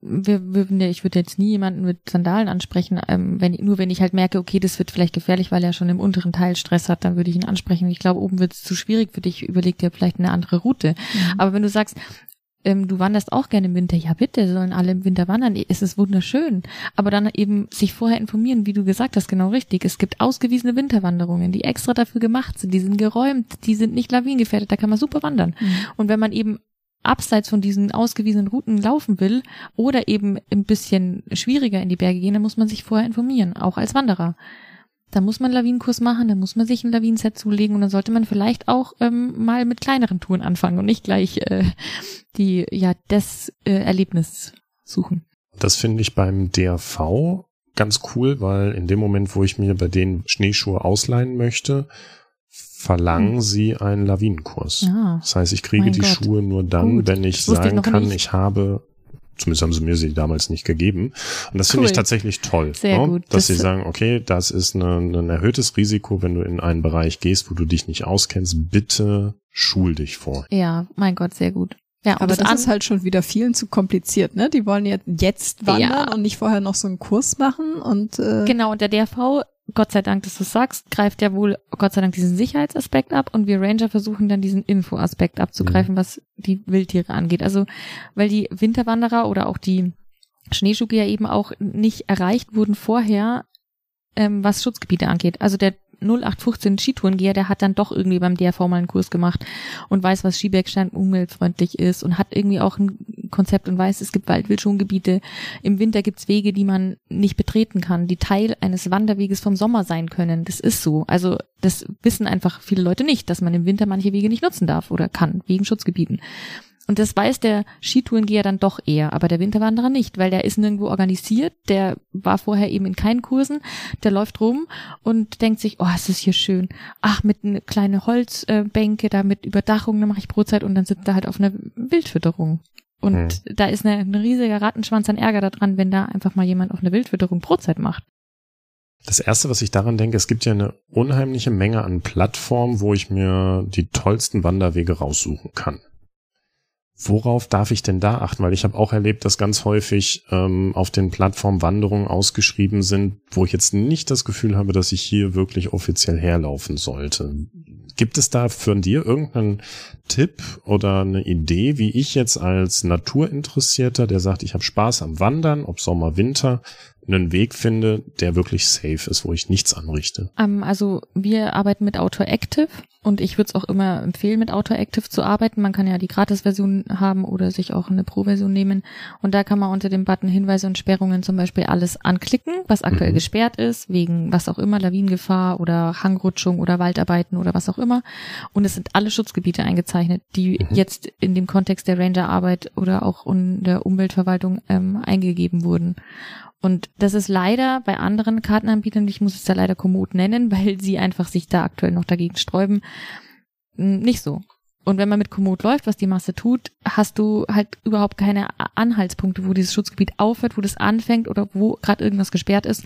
wir, wir, ich würde jetzt nie jemanden mit Sandalen ansprechen, ähm, wenn, nur wenn ich halt merke, okay, das wird vielleicht gefährlich, weil er schon im unteren Teil Stress hat, dann würde ich ihn ansprechen. Ich glaube, oben wird es zu schwierig für dich, überleg dir vielleicht eine andere Route. Mhm. Aber wenn du sagst, ähm, du wanderst auch gerne im Winter. Ja, bitte, sollen alle im Winter wandern. Es ist wunderschön. Aber dann eben sich vorher informieren, wie du gesagt hast, genau richtig. Es gibt ausgewiesene Winterwanderungen, die extra dafür gemacht sind. Die sind geräumt, die sind nicht lawinengefährdet, da kann man super wandern. Mhm. Und wenn man eben abseits von diesen ausgewiesenen Routen laufen will oder eben ein bisschen schwieriger in die Berge gehen, dann muss man sich vorher informieren, auch als Wanderer. Da muss man Lawinenkurs machen, da muss man sich ein Lawinenset zulegen und dann sollte man vielleicht auch ähm, mal mit kleineren Touren anfangen und nicht gleich äh, die ja das äh, Erlebnis suchen. Das finde ich beim DRV ganz cool, weil in dem Moment, wo ich mir bei den Schneeschuhe ausleihen möchte, verlangen hm. sie einen Lawinenkurs. Ah, das heißt, ich kriege die Gott. Schuhe nur dann, Gut. wenn ich sagen ich kann, nicht. ich habe Zumindest haben sie mir sie damals nicht gegeben. Und das cool. finde ich tatsächlich toll. Sehr ne? gut. Dass das sie sagen, okay, das ist eine, ein erhöhtes Risiko, wenn du in einen Bereich gehst, wo du dich nicht auskennst, bitte schul dich vor. Ja, mein Gott, sehr gut. Ja, aber das, das ist halt schon wieder vielen zu kompliziert, ne? Die wollen jetzt, jetzt wandern ja. und nicht vorher noch so einen Kurs machen und äh Genau, und der DRV Gott sei Dank, dass du sagst, greift ja wohl Gott sei Dank diesen Sicherheitsaspekt ab und wir Ranger versuchen dann diesen Infoaspekt abzugreifen, mhm. was die Wildtiere angeht. Also, weil die Winterwanderer oder auch die Schneeschucke ja eben auch nicht erreicht wurden vorher, ähm, was Schutzgebiete angeht. Also der 0815 Skitourengeher, der hat dann doch irgendwie beim DRV mal einen Kurs gemacht und weiß, was Skibergstein umweltfreundlich ist und hat irgendwie auch ein Konzept und weiß, es gibt Waldwildschongebiete. Im Winter gibt's Wege, die man nicht betreten kann, die Teil eines Wanderweges vom Sommer sein können. Das ist so. Also das wissen einfach viele Leute nicht, dass man im Winter manche Wege nicht nutzen darf oder kann, wegen Schutzgebieten. Und das weiß der Skitourengeher dann doch eher, aber der Winterwanderer nicht, weil der ist nirgendwo organisiert, der war vorher eben in keinen Kursen, der läuft rum und denkt sich, oh, es ist hier schön. Ach, mit eine kleine Holzbänke, da mit Überdachung, da mache ich Brotzeit und dann sitzt er halt auf einer Wildfütterung. Und hm. da ist eine, ein riesiger Rattenschwanz an Ärger daran, wenn da einfach mal jemand auf einer Wildfütterung Brotzeit macht. Das erste, was ich daran denke, es gibt ja eine unheimliche Menge an Plattformen, wo ich mir die tollsten Wanderwege raussuchen kann. Worauf darf ich denn da achten? Weil ich habe auch erlebt, dass ganz häufig ähm, auf den Plattformen Wanderungen ausgeschrieben sind, wo ich jetzt nicht das Gefühl habe, dass ich hier wirklich offiziell herlaufen sollte. Gibt es da für dir irgendeinen Tipp oder eine Idee, wie ich jetzt als Naturinteressierter, der sagt, ich habe Spaß am Wandern, ob Sommer, Winter, einen Weg finde, der wirklich safe ist, wo ich nichts anrichte. Um, ähm, also wir arbeiten mit Autoactive und ich würde es auch immer empfehlen, mit Autoactive zu arbeiten. Man kann ja die Gratis-Version haben oder sich auch eine Pro-Version nehmen. Und da kann man unter dem Button Hinweise und Sperrungen zum Beispiel alles anklicken, was aktuell mhm. gesperrt ist, wegen was auch immer, Lawinengefahr oder Hangrutschung oder Waldarbeiten oder was auch immer. Und es sind alle Schutzgebiete eingezeichnet, die mhm. jetzt in dem Kontext der Rangerarbeit oder auch in der Umweltverwaltung ähm, eingegeben wurden. Und das ist leider bei anderen Kartenanbietern, ich muss es da leider Komoot nennen, weil sie einfach sich da aktuell noch dagegen sträuben, nicht so. Und wenn man mit Komoot läuft, was die Masse tut, hast du halt überhaupt keine Anhaltspunkte, wo dieses Schutzgebiet aufhört, wo das anfängt oder wo gerade irgendwas gesperrt ist.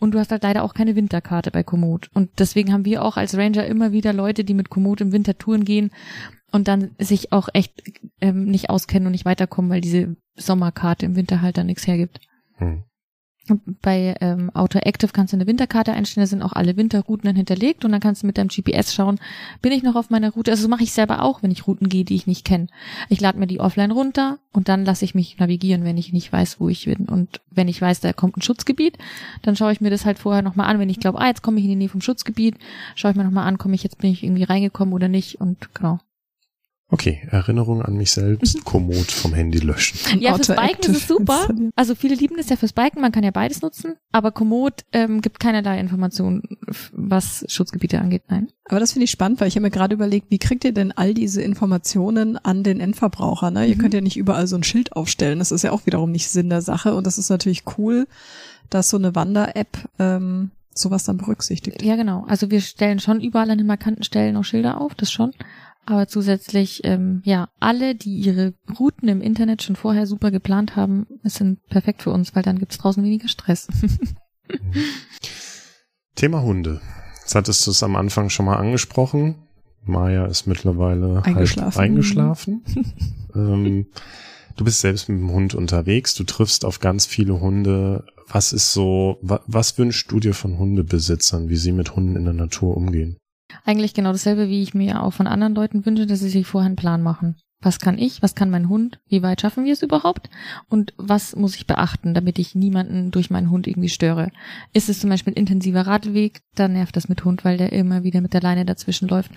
Und du hast halt leider auch keine Winterkarte bei Komoot. Und deswegen haben wir auch als Ranger immer wieder Leute, die mit Komoot im Winter touren gehen und dann sich auch echt ähm, nicht auskennen und nicht weiterkommen, weil diese Sommerkarte im Winter halt dann nichts hergibt. Hm. Bei ähm, Autoactive kannst du eine Winterkarte einstellen, da sind auch alle Winterrouten dann hinterlegt und dann kannst du mit deinem GPS schauen, bin ich noch auf meiner Route. Also das mache ich selber auch, wenn ich Routen gehe, die ich nicht kenne. Ich lade mir die offline runter und dann lasse ich mich navigieren, wenn ich nicht weiß, wo ich bin. Und wenn ich weiß, da kommt ein Schutzgebiet, dann schaue ich mir das halt vorher nochmal an. Wenn ich glaube, ah, jetzt komme ich in die Nähe vom Schutzgebiet, schaue ich mir nochmal an, komme ich jetzt, bin ich irgendwie reingekommen oder nicht und genau. Okay, Erinnerung an mich selbst, mhm. Komoot vom Handy löschen. Ja, fürs Biken ist es super. Also viele lieben es ja fürs Biken, man kann ja beides nutzen, aber Komoot ähm, gibt keinerlei Informationen, was Schutzgebiete angeht, nein. Aber das finde ich spannend, weil ich habe mir gerade überlegt, wie kriegt ihr denn all diese Informationen an den Endverbraucher? Ne? Mhm. Ihr könnt ja nicht überall so ein Schild aufstellen, das ist ja auch wiederum nicht Sinn der Sache und das ist natürlich cool, dass so eine Wander-App ähm, sowas dann berücksichtigt. Ja, genau. Also wir stellen schon überall an den markanten Stellen auch Schilder auf, das schon. Aber zusätzlich, ähm, ja, alle, die ihre Routen im Internet schon vorher super geplant haben, sind perfekt für uns, weil dann gibt's draußen weniger Stress. Thema Hunde. Jetzt hattest du es am Anfang schon mal angesprochen. Maya ist mittlerweile eingeschlafen. Halt eingeschlafen. ähm, du bist selbst mit dem Hund unterwegs, du triffst auf ganz viele Hunde. Was ist so, wa was wünschst du dir von Hundebesitzern, wie sie mit Hunden in der Natur umgehen? Eigentlich genau dasselbe, wie ich mir auch von anderen Leuten wünsche, dass sie sich vorher einen Plan machen. was kann ich, was kann mein Hund, wie weit schaffen wir es überhaupt und was muss ich beachten, damit ich niemanden durch meinen Hund irgendwie störe. Ist es zum Beispiel ein intensiver Radweg, dann nervt das mit Hund, weil der immer wieder mit der Leine dazwischen läuft.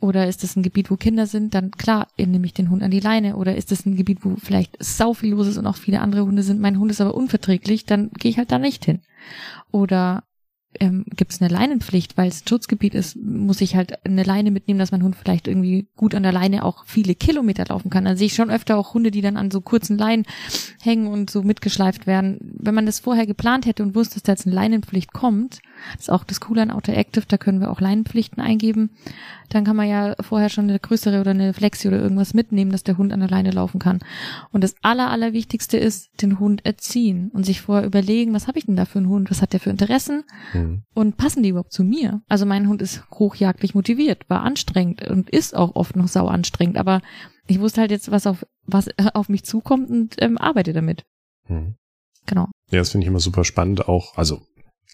Oder ist es ein Gebiet, wo Kinder sind, dann klar, nehme ich den Hund an die Leine. Oder ist es ein Gebiet, wo vielleicht sau viel los ist und auch viele andere Hunde sind, mein Hund ist aber unverträglich, dann gehe ich halt da nicht hin. Oder ähm, gibt es eine Leinenpflicht, weil es ein Schutzgebiet ist, muss ich halt eine Leine mitnehmen, dass mein Hund vielleicht irgendwie gut an der Leine auch viele Kilometer laufen kann. Dann sehe ich schon öfter auch Hunde, die dann an so kurzen Leinen hängen und so mitgeschleift werden. Wenn man das vorher geplant hätte und wusste, dass da jetzt eine Leinenpflicht kommt, das ist auch das Coole an Auto Active, da können wir auch Leinenpflichten eingeben, dann kann man ja vorher schon eine größere oder eine Flexi oder irgendwas mitnehmen, dass der Hund an der Leine laufen kann. Und das aller, allerwichtigste ist, den Hund erziehen und sich vorher überlegen, was habe ich denn da für einen Hund, was hat der für Interessen mhm. und passen die überhaupt zu mir? Also mein Hund ist hochjagdlich motiviert, war anstrengend und ist auch oft noch sau anstrengend, aber ich wusste halt jetzt, was auf, was auf mich zukommt und ähm, arbeite damit. Mhm. Genau. Ja, das finde ich immer super spannend, auch, also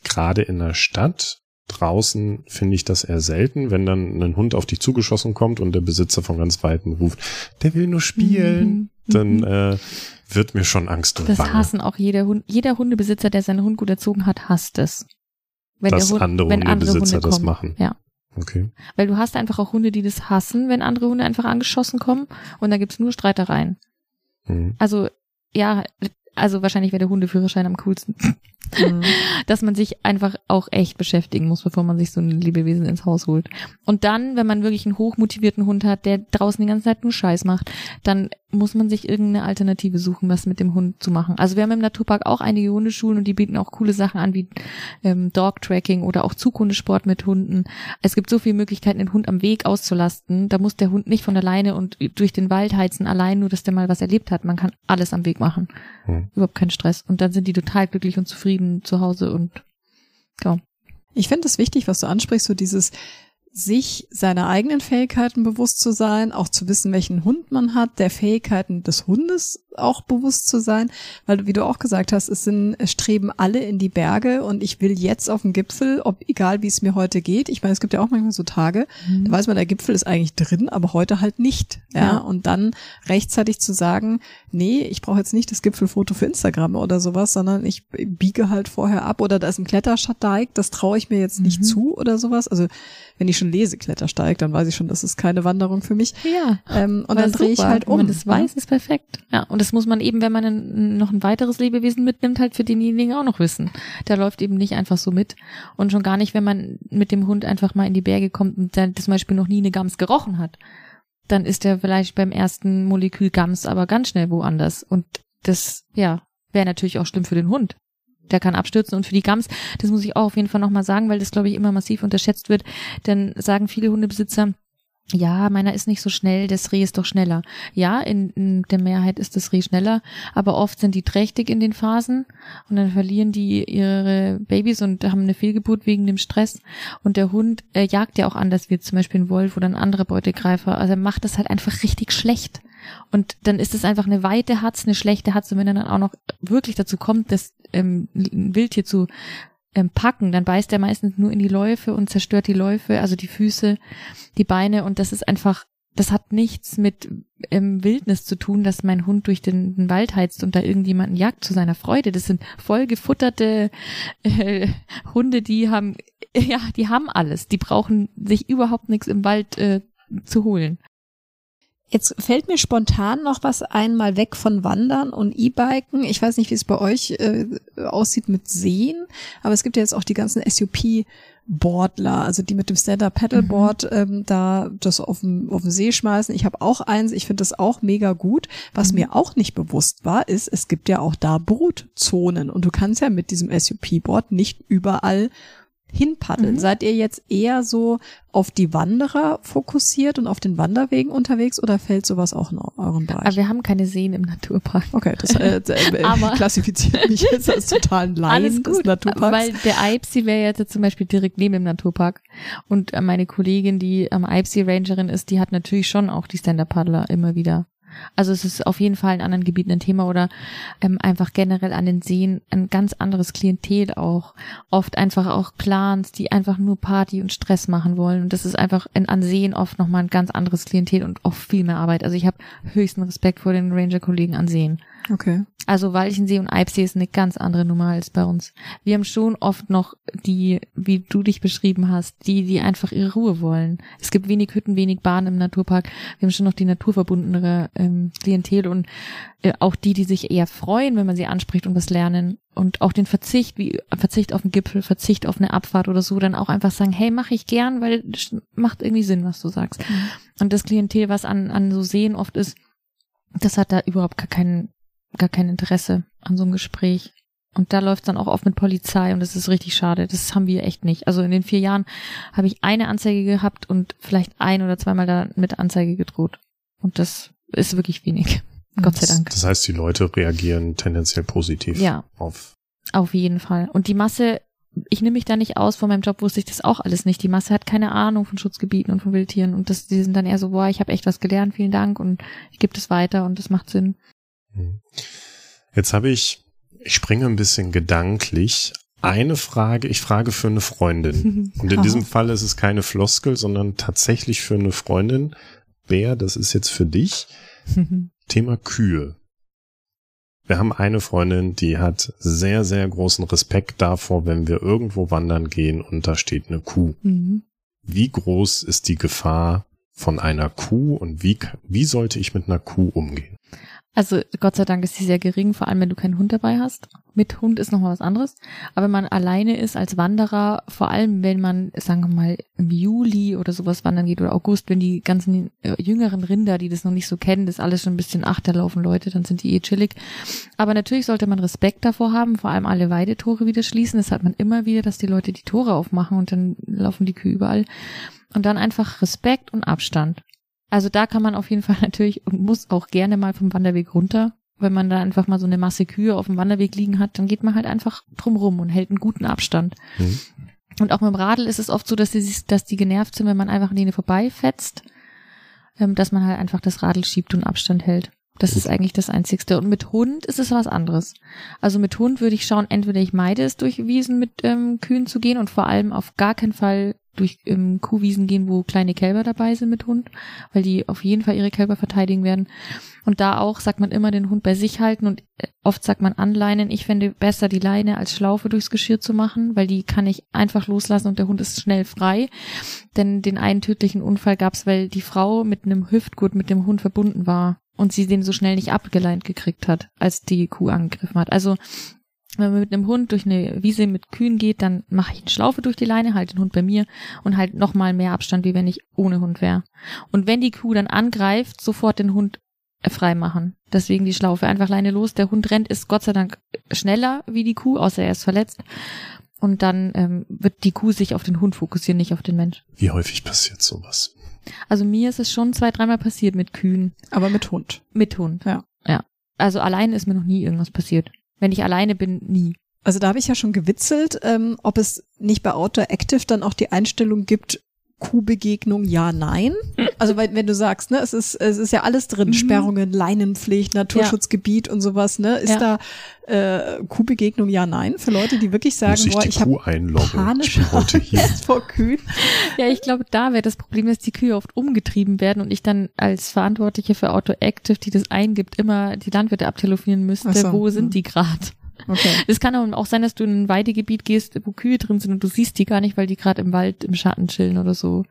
gerade in der Stadt draußen finde ich das eher selten, wenn dann ein Hund auf dich zugeschossen kommt und der Besitzer von ganz Weitem ruft, der will nur spielen, mhm. dann mhm. äh, wird mir schon Angst und Das Bange. hassen auch jeder Hund, jeder Hundebesitzer, der seinen Hund gut erzogen hat, hasst es. Wenn Dass Hund, andere wenn Hundebesitzer andere Hunde das machen. Ja. Okay. Weil du hast einfach auch Hunde, die das hassen, wenn andere Hunde einfach angeschossen kommen und da gibt's nur Streitereien. Mhm. Also ja, also wahrscheinlich wäre der Hundeführerschein am coolsten. Mhm. Dass man sich einfach auch echt beschäftigen muss, bevor man sich so ein Lebewesen ins Haus holt. Und dann, wenn man wirklich einen hochmotivierten Hund hat, der draußen die ganze Zeit nur Scheiß macht, dann muss man sich irgendeine Alternative suchen, was mit dem Hund zu machen. Also wir haben im Naturpark auch einige Hundeschulen und die bieten auch coole Sachen an, wie ähm, Dog-Tracking oder auch Zughundesport mit Hunden. Es gibt so viele Möglichkeiten, den Hund am Weg auszulasten. Da muss der Hund nicht von alleine und durch den Wald heizen, allein nur, dass der mal was erlebt hat. Man kann alles am Weg machen. Hm. Überhaupt kein Stress. Und dann sind die total glücklich und zufrieden zu Hause und genau. Ich finde es wichtig, was du ansprichst, so dieses sich seiner eigenen Fähigkeiten bewusst zu sein, auch zu wissen, welchen Hund man hat, der Fähigkeiten des Hundes auch bewusst zu sein, weil wie du auch gesagt hast, es sind es streben alle in die Berge und ich will jetzt auf den Gipfel, ob egal wie es mir heute geht. Ich meine, es gibt ja auch manchmal so Tage, mhm. da weiß man, der Gipfel ist eigentlich drin, aber heute halt nicht. Ja, ja. und dann rechtzeitig zu sagen, nee, ich brauche jetzt nicht das Gipfelfoto für Instagram oder sowas, sondern ich biege halt vorher ab oder da ist ein Klettersteig, das traue ich mir jetzt nicht mhm. zu oder sowas. Also wenn ich schon lese Klettersteig, dann weiß ich schon, das ist keine Wanderung für mich. Ja. Ähm, und dann drehe ich halt um. Wenn man das weiß, ist perfekt. Ja, und das muss man eben, wenn man ein, noch ein weiteres Lebewesen mitnimmt, halt für denjenigen auch noch wissen. Der läuft eben nicht einfach so mit. Und schon gar nicht, wenn man mit dem Hund einfach mal in die Berge kommt und der zum Beispiel noch nie eine Gams gerochen hat. Dann ist er vielleicht beim ersten Molekül Gams aber ganz schnell woanders. Und das, ja, wäre natürlich auch schlimm für den Hund der kann abstürzen. Und für die Gams, das muss ich auch auf jeden Fall nochmal sagen, weil das, glaube ich, immer massiv unterschätzt wird, denn sagen viele Hundebesitzer, ja, meiner ist nicht so schnell, das Reh ist doch schneller. Ja, in, in, der Mehrheit ist das Reh schneller, aber oft sind die trächtig in den Phasen und dann verlieren die ihre Babys und haben eine Fehlgeburt wegen dem Stress. Und der Hund äh, jagt ja auch anders wie zum Beispiel ein Wolf oder ein anderer Beutegreifer. Also er macht das halt einfach richtig schlecht. Und dann ist es einfach eine weite Hatz, eine schlechte Hatz. Und wenn er dann auch noch wirklich dazu kommt, das ähm, Wildtier zu ähm, packen, dann beißt er meistens nur in die Läufe und zerstört die Läufe, also die Füße, die Beine. Und das ist einfach, das hat nichts mit ähm, Wildnis zu tun, dass mein Hund durch den, den, Wald heizt und da irgendjemanden jagt zu seiner Freude. Das sind voll gefutterte äh, Hunde, die haben, ja, die haben alles. Die brauchen sich überhaupt nichts im Wald äh, zu holen. Jetzt fällt mir spontan noch was einmal weg von Wandern und E-Biken. Ich weiß nicht, wie es bei euch äh, aussieht mit Seen, aber es gibt ja jetzt auch die ganzen SUP Boardler, also die mit dem Stand-Up Paddleboard mhm. ähm, da das auf dem, auf dem See schmeißen. Ich habe auch eins, ich finde das auch mega gut. Was mhm. mir auch nicht bewusst war, ist, es gibt ja auch da Brutzonen und du kannst ja mit diesem SUP-Board nicht überall hinpaddeln? Mhm. Seid ihr jetzt eher so auf die Wanderer fokussiert und auf den Wanderwegen unterwegs oder fällt sowas auch in euren Bereich? Aber wir haben keine Seen im Naturpark. Okay, das äh, äh, Aber klassifiziert mich jetzt als totalen Laien Alles gut, des Naturparks. Weil der Eibsi wäre jetzt zum Beispiel direkt neben dem Naturpark und äh, meine Kollegin, die am ähm, Eibsi Rangerin ist, die hat natürlich schon auch die Stand-Up-Paddler immer wieder Also es ist auf jeden Fall in anderen Gebieten ein Thema oder ähm, einfach generell an den Seen ein ganz anderes Klientel auch. Oft einfach auch Clans, die einfach nur Party und Stress machen wollen. Und das ist einfach in, an Seen oft nochmal ein ganz anderes Klientel und auch viel mehr Arbeit. Also ich habe höchsten Respekt vor den Ranger-Kollegen an Seen. Okay. Also Walchensee und Eibsee ist eine ganz andere Nummer als bei uns. Wir haben schon oft noch die, wie du dich beschrieben hast, die, die einfach ihre Ruhe wollen. Es gibt wenig Hütten, wenig Bahnen im Naturpark. Wir haben schon noch die naturverbundenere ähm, Klientel und äh, auch die, die sich eher freuen, wenn man sie anspricht und was lernen. Und auch den Verzicht, wie Verzicht auf den Gipfel, Verzicht auf eine Abfahrt oder so, dann auch einfach sagen, hey, mache ich gern, weil das macht irgendwie Sinn, was du sagst. Mhm. Und das Klientel, was an, an so Seen oft ist, das hat da überhaupt gar keinen gar kein Interesse an so einem Gespräch. Und da läuft dann auch oft mit Polizei und das ist richtig schade. Das haben wir echt nicht. Also in den vier Jahren habe ich eine Anzeige gehabt und vielleicht ein oder zweimal da mit Anzeige gedroht. Und das ist wirklich wenig. Gott sei Dank. Das heißt, die Leute reagieren tendenziell positiv ja, auf. Auf jeden Fall. Und die Masse, ich nehme mich da nicht aus, von meinem Job wusste ich das auch alles nicht. Die Masse hat keine Ahnung von Schutzgebieten und von Wildtieren. Und das, die sind dann eher so, boah, ich habe echt was gelernt, vielen Dank und ich gebe das weiter und das macht Sinn. Hm. Jetzt habe ich, ich springe ein bisschen gedanklich. Eine Frage, ich frage für eine Freundin. Und in diesem Fall ist es keine Floskel, sondern tatsächlich für eine Freundin. Bär, das ist jetzt für dich. Thema Kühe. Wir haben eine Freundin, die hat sehr, sehr großen Respekt davor, wenn wir irgendwo wandern gehen und da steht eine Kuh. Mhm. Wie groß ist die Gefahr von einer Kuh und wie, wie sollte ich mit einer Kuh umgehen? Also Gott sei Dank ist sie sehr gering, vor allem wenn du keinen Hund dabei hast. Mit Hund ist nochmal was anderes. Aber wenn man alleine ist als Wanderer, vor allem wenn man, sagen wir mal, im Juli oder sowas wandern geht oder August, wenn die ganzen äh, jüngeren Rinder, die das noch nicht so kennen, das alles schon ein bisschen achterlaufen Leute, dann sind die eh chillig. Aber natürlich sollte man Respekt davor haben, vor allem alle Weidetore wieder schließen. Das hat man immer wieder, dass die Leute die Tore aufmachen und dann laufen die Kühe überall. Und dann einfach Respekt und Abstand. Also da kann man auf jeden Fall natürlich und muss auch gerne mal vom Wanderweg runter. Wenn man da einfach mal so eine Masse Kühe auf dem Wanderweg liegen hat, dann geht man halt einfach drumrum und hält einen guten Abstand. Mhm. Und auch mit dem Radl ist es oft so, dass die, dass die genervt sind, wenn man einfach an denen vorbeifetzt, ähm, dass man halt einfach das Radl schiebt und Abstand hält. Das ist eigentlich das Einzigste. Und mit Hund ist es was anderes. Also mit Hund würde ich schauen, entweder ich meide es, durch Wiesen mit ähm, Kühen zu gehen und vor allem auf gar keinen Fall durch ähm, Kuhwiesen gehen, wo kleine Kälber dabei sind mit Hund, weil die auf jeden Fall ihre Kälber verteidigen werden. Und da auch sagt man immer den Hund bei sich halten und äh, oft sagt man anleinen. Ich fände besser die Leine als Schlaufe durchs Geschirr zu machen, weil die kann ich einfach loslassen und der Hund ist schnell frei. Denn den einen tödlichen Unfall gab's, weil die Frau mit einem Hüftgurt mit dem Hund verbunden war und sie den so schnell nicht abgeleint gekriegt hat, als die Kuh angegriffen hat. Also wenn man mit einem Hund durch eine Wiese mit Kühen geht, dann mache ich eine Schlaufe durch die Leine, halte den Hund bei mir und halt nochmal mehr Abstand, wie wenn ich ohne Hund wäre. Und wenn die Kuh dann angreift, sofort den Hund frei machen. Deswegen die Schlaufe. Einfach Leine los. Der Hund rennt, ist Gott sei Dank schneller wie die Kuh, außer er ist verletzt. Und dann ähm, wird die Kuh sich auf den Hund fokussieren, nicht auf den Mensch. Wie häufig passiert sowas? Also mir ist es schon zwei, dreimal passiert mit Kühen. Aber mit Hund. Mit Hund. Ja. Ja. Also allein ist mir noch nie irgendwas passiert. Wenn ich alleine bin, nie. Also da habe ich ja schon gewitzelt, ähm, ob es nicht bei Outdoor Active dann auch die Einstellung gibt, Kuhbegegnung, ja, nein. Also weil, wenn du sagst, ne, es ist, es ist ja alles drin, mhm. Sperrungen, Leinenpflicht, Naturschutzgebiet ja. und sowas, ne? Ist ja. da äh, Kuhbegegnung, ja, nein, für Leute, die wirklich sagen, Muss ich boah, ich habe panische Angst vor Kühen. Ja, ich glaube, da wäre das Problem, dass die Kühe oft umgetrieben werden und ich dann als Verantwortliche für Auto Active, die das eingibt, immer die Landwirte abtelefonieren müsste, so. wo sind mhm. die gerade? Okay. Es kann auch sein, dass du in ein Weidegebiet gehst, wo Kühe drin sind und du siehst die gar nicht, weil die gerade im Wald im Schatten chillen oder so.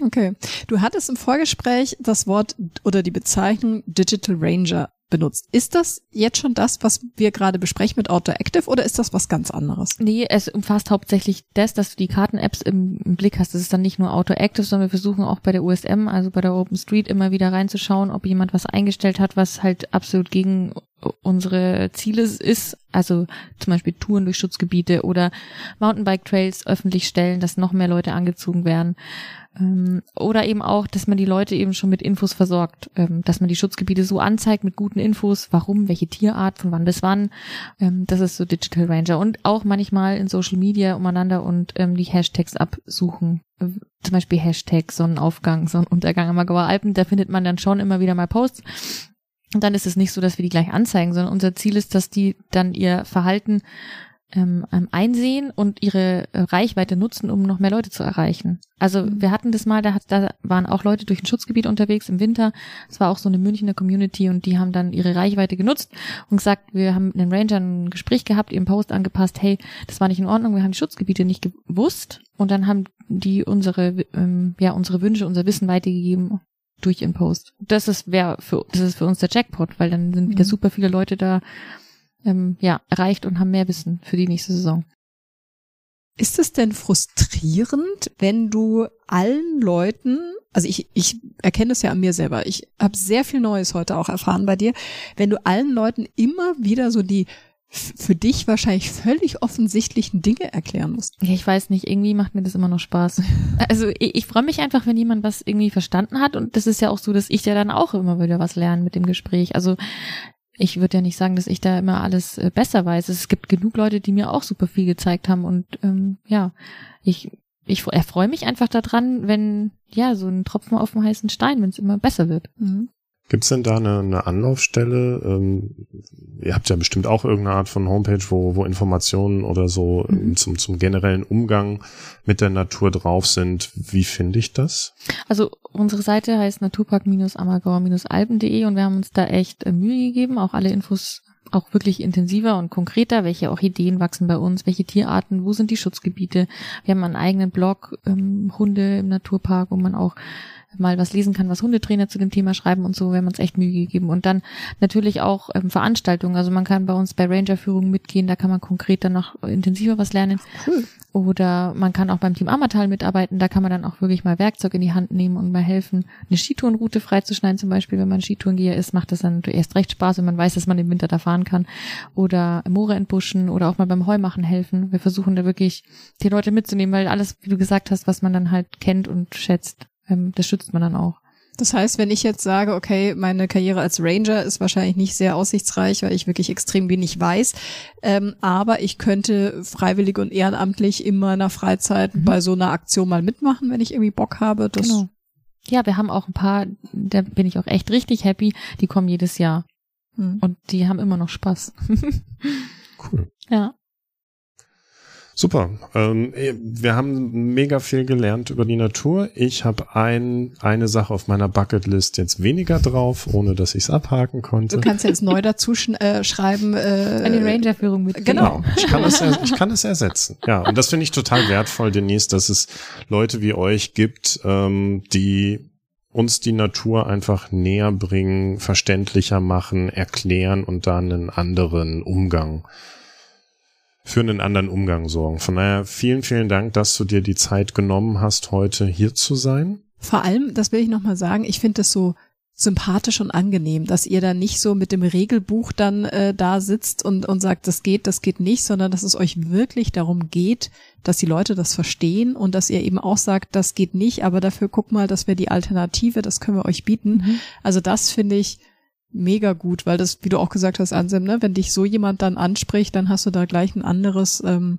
Okay. Du hattest im Vorgespräch das Wort oder die Bezeichnung Digital Ranger benutzt. Ist das jetzt schon das, was wir gerade besprechen mit Outdoor Active oder ist das was ganz anderes? Nee, es umfasst hauptsächlich das, dass du die Karten-Apps im, im, Blick hast. Das ist dann nicht nur Outdoor Active, sondern wir versuchen auch bei der USM, also bei der Open Street, immer wieder reinzuschauen, ob jemand was eingestellt hat, was halt absolut gegen unsere Ziele ist, also zum Beispiel Touren durch Schutzgebiete oder Mountainbike-Trails öffentlich stellen, dass noch mehr Leute angezogen werden. Ähm, oder eben auch, dass man die Leute eben schon mit Infos versorgt, ähm, dass man die Schutzgebiete so anzeigt mit guten Infos, warum, welche Tierart, von wann bis wann. Ähm, das ist so Digital Ranger. Und auch manchmal in Social Media umeinander und die Hashtags absuchen. Zum Beispiel Hashtag Sonnenaufgang, Sonnenuntergang am Magauer Alpen, da findet man dann schon immer wieder mal Posts und dann ist es nicht so, dass wir die gleich anzeigen, sondern unser Ziel ist, dass die dann ihr Verhalten ähm, ähm einsehen und ihre äh, Reichweite nutzen, um noch mehr Leute zu erreichen. Also mhm. wir hatten das mal, da, hat, da waren auch Leute durch ein Schutzgebiet unterwegs im Winter. Es war auch so eine Münchner Community und die haben dann ihre Reichweite genutzt und gesagt, wir haben mit einem Ranger ein Gespräch gehabt, ihren Post angepasst, hey, das war nicht in Ordnung, wir haben die Schutzgebiete nicht gewusst und dann haben die unsere, ähm, ja, unsere Wünsche, unser Wissen weitergegeben durch ihren Post. Das ist wer für das ist für uns der Jackpot, weil dann sind wieder mhm. super viele Leute da ähm, ja erreicht und haben mehr Wissen für die nächste Saison. Ist es denn frustrierend, wenn du allen Leuten, also ich, ich erkenne es ja an mir selber, ich habe sehr viel Neues heute auch erfahren bei dir, wenn du allen Leuten immer wieder so die für dich wahrscheinlich völlig offensichtlichen Dinge erklären musst. Ja, ich weiß nicht, irgendwie macht mir das immer noch Spaß. Also ich, ich freue mich einfach, wenn jemand was irgendwie verstanden hat und das ist ja auch so, dass ich ja dann auch immer wieder was lerne mit dem Gespräch. Also ich würde ja nicht sagen, dass ich da immer alles äh, besser weiß. Es gibt genug Leute, die mir auch super viel gezeigt haben und ähm, ja, ich ich erfreue mich einfach daran, wenn ja so ein Tropfen auf dem heißen Stein, wenn es immer besser wird. Mhm. Gibt es denn da eine, eine Anlaufstelle? Ähm, ihr habt ja bestimmt auch irgendeine Art von Homepage, wo, wo Informationen oder so mhm. zum, zum generellen Umgang mit der Natur drauf sind. Wie finde ich das? Also unsere Seite heißt naturpark-ammergauer-alpen.de und wir haben uns da echt äh, Mühe gegeben, auch alle Infos auch wirklich intensiver und konkreter, welche Orchideen wachsen bei uns, welche Tierarten, wo sind die Schutzgebiete. Wir haben einen eigenen Blog, ähm, Hunde im Naturpark, wo man auch mal was lesen kann, was Hundetrainer zu dem Thema schreiben und so, wir haben uns echt Mühe gegeben. Und dann natürlich auch ähm, Veranstaltungen. Also man kann bei uns bei Rangerführungen mitgehen, da kann man konkret dann noch intensiver was lernen. Cool. Oder man kann auch beim Team Ammertal mitarbeiten, da kann man dann auch wirklich mal Werkzeug in die Hand nehmen und mal helfen, eine Skitourenroute freizuschneiden. Zum Beispiel, wenn man Skitourengeher ist, macht das dann erst recht Spaß, wenn man weiß, dass man im Winter da fahren kann. Oder Moore entbuschen oder auch mal beim Heumachen helfen. Wir versuchen da wirklich die Leute mitzunehmen, weil alles, wie du gesagt hast, was man dann halt kennt und schätzt, ähm, das schützt man dann auch. Das heißt, wenn ich jetzt sage, okay, meine Karriere als Ranger ist wahrscheinlich nicht sehr aussichtsreich, weil ich wirklich extrem wenig weiß, ähm, aber ich könnte freiwillig und ehrenamtlich in meiner Freizeit mhm. bei so einer Aktion mal mitmachen, wenn ich irgendwie Bock habe. Das genau. Ja, wir haben auch ein paar, da bin ich auch echt richtig happy, die kommen jedes Jahr. Mhm. Und die haben immer noch Spaß. cool. Ja. Super. Ähm, wir haben mega viel gelernt über die Natur. Ich habe ein, eine Sache auf meiner Bucketlist jetzt weniger drauf, ohne dass ich es abhaken konnte. Du kannst jetzt neu dazu sch äh, schreiben. Äh, Eine Rangerführung mit. Genau. Ich kann, es, ich kann es ersetzen. Ja, und das finde ich total wertvoll, Denise, dass es Leute wie euch gibt, ähm, die uns die Natur einfach näher bringen, verständlicher machen, erklären und dann einen anderen Umgang für einen anderen Umgang sorgen. Von daher vielen, vielen Dank, dass du dir die Zeit genommen hast, heute hier zu sein. Vor allem, das will ich nochmal sagen, ich finde es so sympathisch und angenehm, dass ihr dann nicht so mit dem Regelbuch dann äh, da sitzt und, und sagt, das geht, das geht nicht, sondern dass es euch wirklich darum geht, dass die Leute das verstehen und dass ihr eben auch sagt, das geht nicht, aber dafür guck mal, das wäre die Alternative, das können wir euch bieten. Mhm. Also das finde ich mega gut, weil das, wie du auch gesagt hast, Ansem, ne, wenn dich so jemand dann anspricht, dann hast du da gleich ein anderes ähm,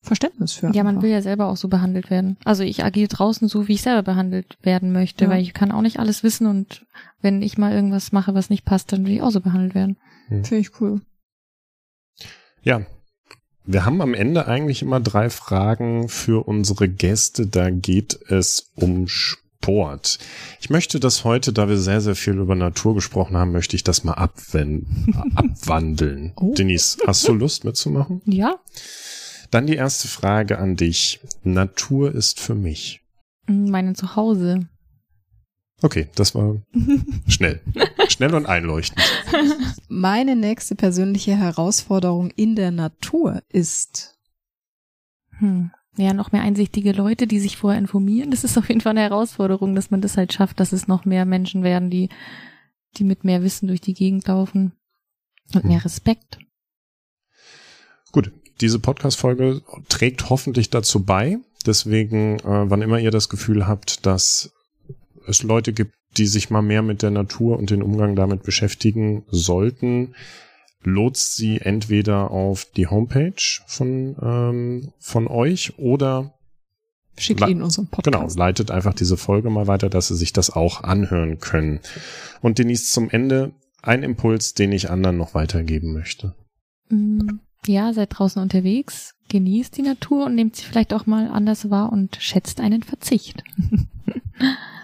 Verständnis für. Ja, man will ja selber auch so behandelt werden. Also ich agiere draußen so, wie ich selber behandelt werden möchte, ja. weil ich kann auch nicht alles wissen und wenn ich mal irgendwas mache, was nicht passt, dann will ich auch so behandelt werden. Hm. Finde ich cool. Ja. Wir haben am Ende eigentlich immer drei Fragen für unsere Gäste. Da geht es um Sport. Sport. Ich möchte das heute, da wir sehr, sehr viel über Natur gesprochen haben, möchte ich das mal abwenden, abwandeln. Oh. Denise, hast du Lust mitzumachen? Ja. Dann die erste Frage an dich. Natur ist für mich. Meine Zuhause. Okay, das war schnell. schnell und einleuchtend. Meine nächste persönliche Herausforderung in der Natur ist. Hm ja, noch mehr einsichtige Leute, die sich vorher informieren. Das ist auf jeden Fall eine Herausforderung, dass man das halt schafft, dass es noch mehr Menschen werden, die, die mit mehr Wissen durch die Gegend laufen. Und mehr Respekt. Gut, diese Podcast-Folge trägt hoffentlich dazu bei. Deswegen, äh, wann immer ihr das Gefühl habt, dass es Leute gibt, die sich mal mehr mit der Natur und den Umgang damit beschäftigen sollten, lotst sie entweder auf die Homepage von, ähm, von euch oder Schickt ihnen unseren Podcast. Genau, leitet einfach diese Folge mal weiter, dass sie sich das auch anhören können. Und Denise, zum Ende ein Impuls, den ich anderen noch weitergeben möchte. Mm, ja, seid draußen unterwegs, genießt die Natur und nehmt sie vielleicht auch mal anders wahr und schätzt einen Verzicht.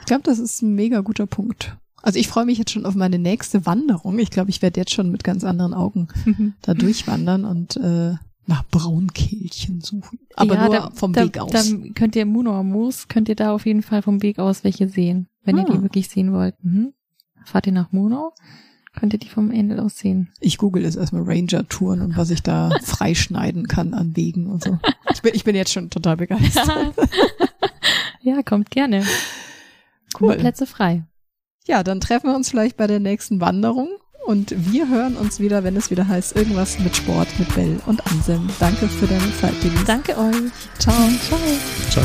ich glaube, das ist ein mega guter Punkt. Also ich freue mich jetzt schon auf meine nächste Wanderung. Ich glaube, ich werde jetzt schon mit ganz anderen Augen da durchwandern und äh, nach Braunkehlchen suchen. Aber ja, nur da, vom da, Weg aus. Dann könnt ihr Munor Moos, könnt ihr da auf jeden Fall vom Weg aus welche sehen, wenn ah. ihr die wirklich sehen wollt. Mhm. Fahrt ihr nach Munor? Könnt ihr die vom Ende aus sehen? Ich google jetzt erstmal Ranger-Touren und was ich da freischneiden kann an Wegen und so. Ich bin, ich bin jetzt schon total begeistert. ja, kommt gerne. Cool. Plätze frei. Ja, dann treffen wir uns vielleicht bei der nächsten Wanderung und wir hören uns wieder, wenn es wieder heißt, irgendwas mit Sport, mit Bell und Anselm. Danke für deine Zeit, Denise. Danke euch. Ciao. Ciao. Ciao.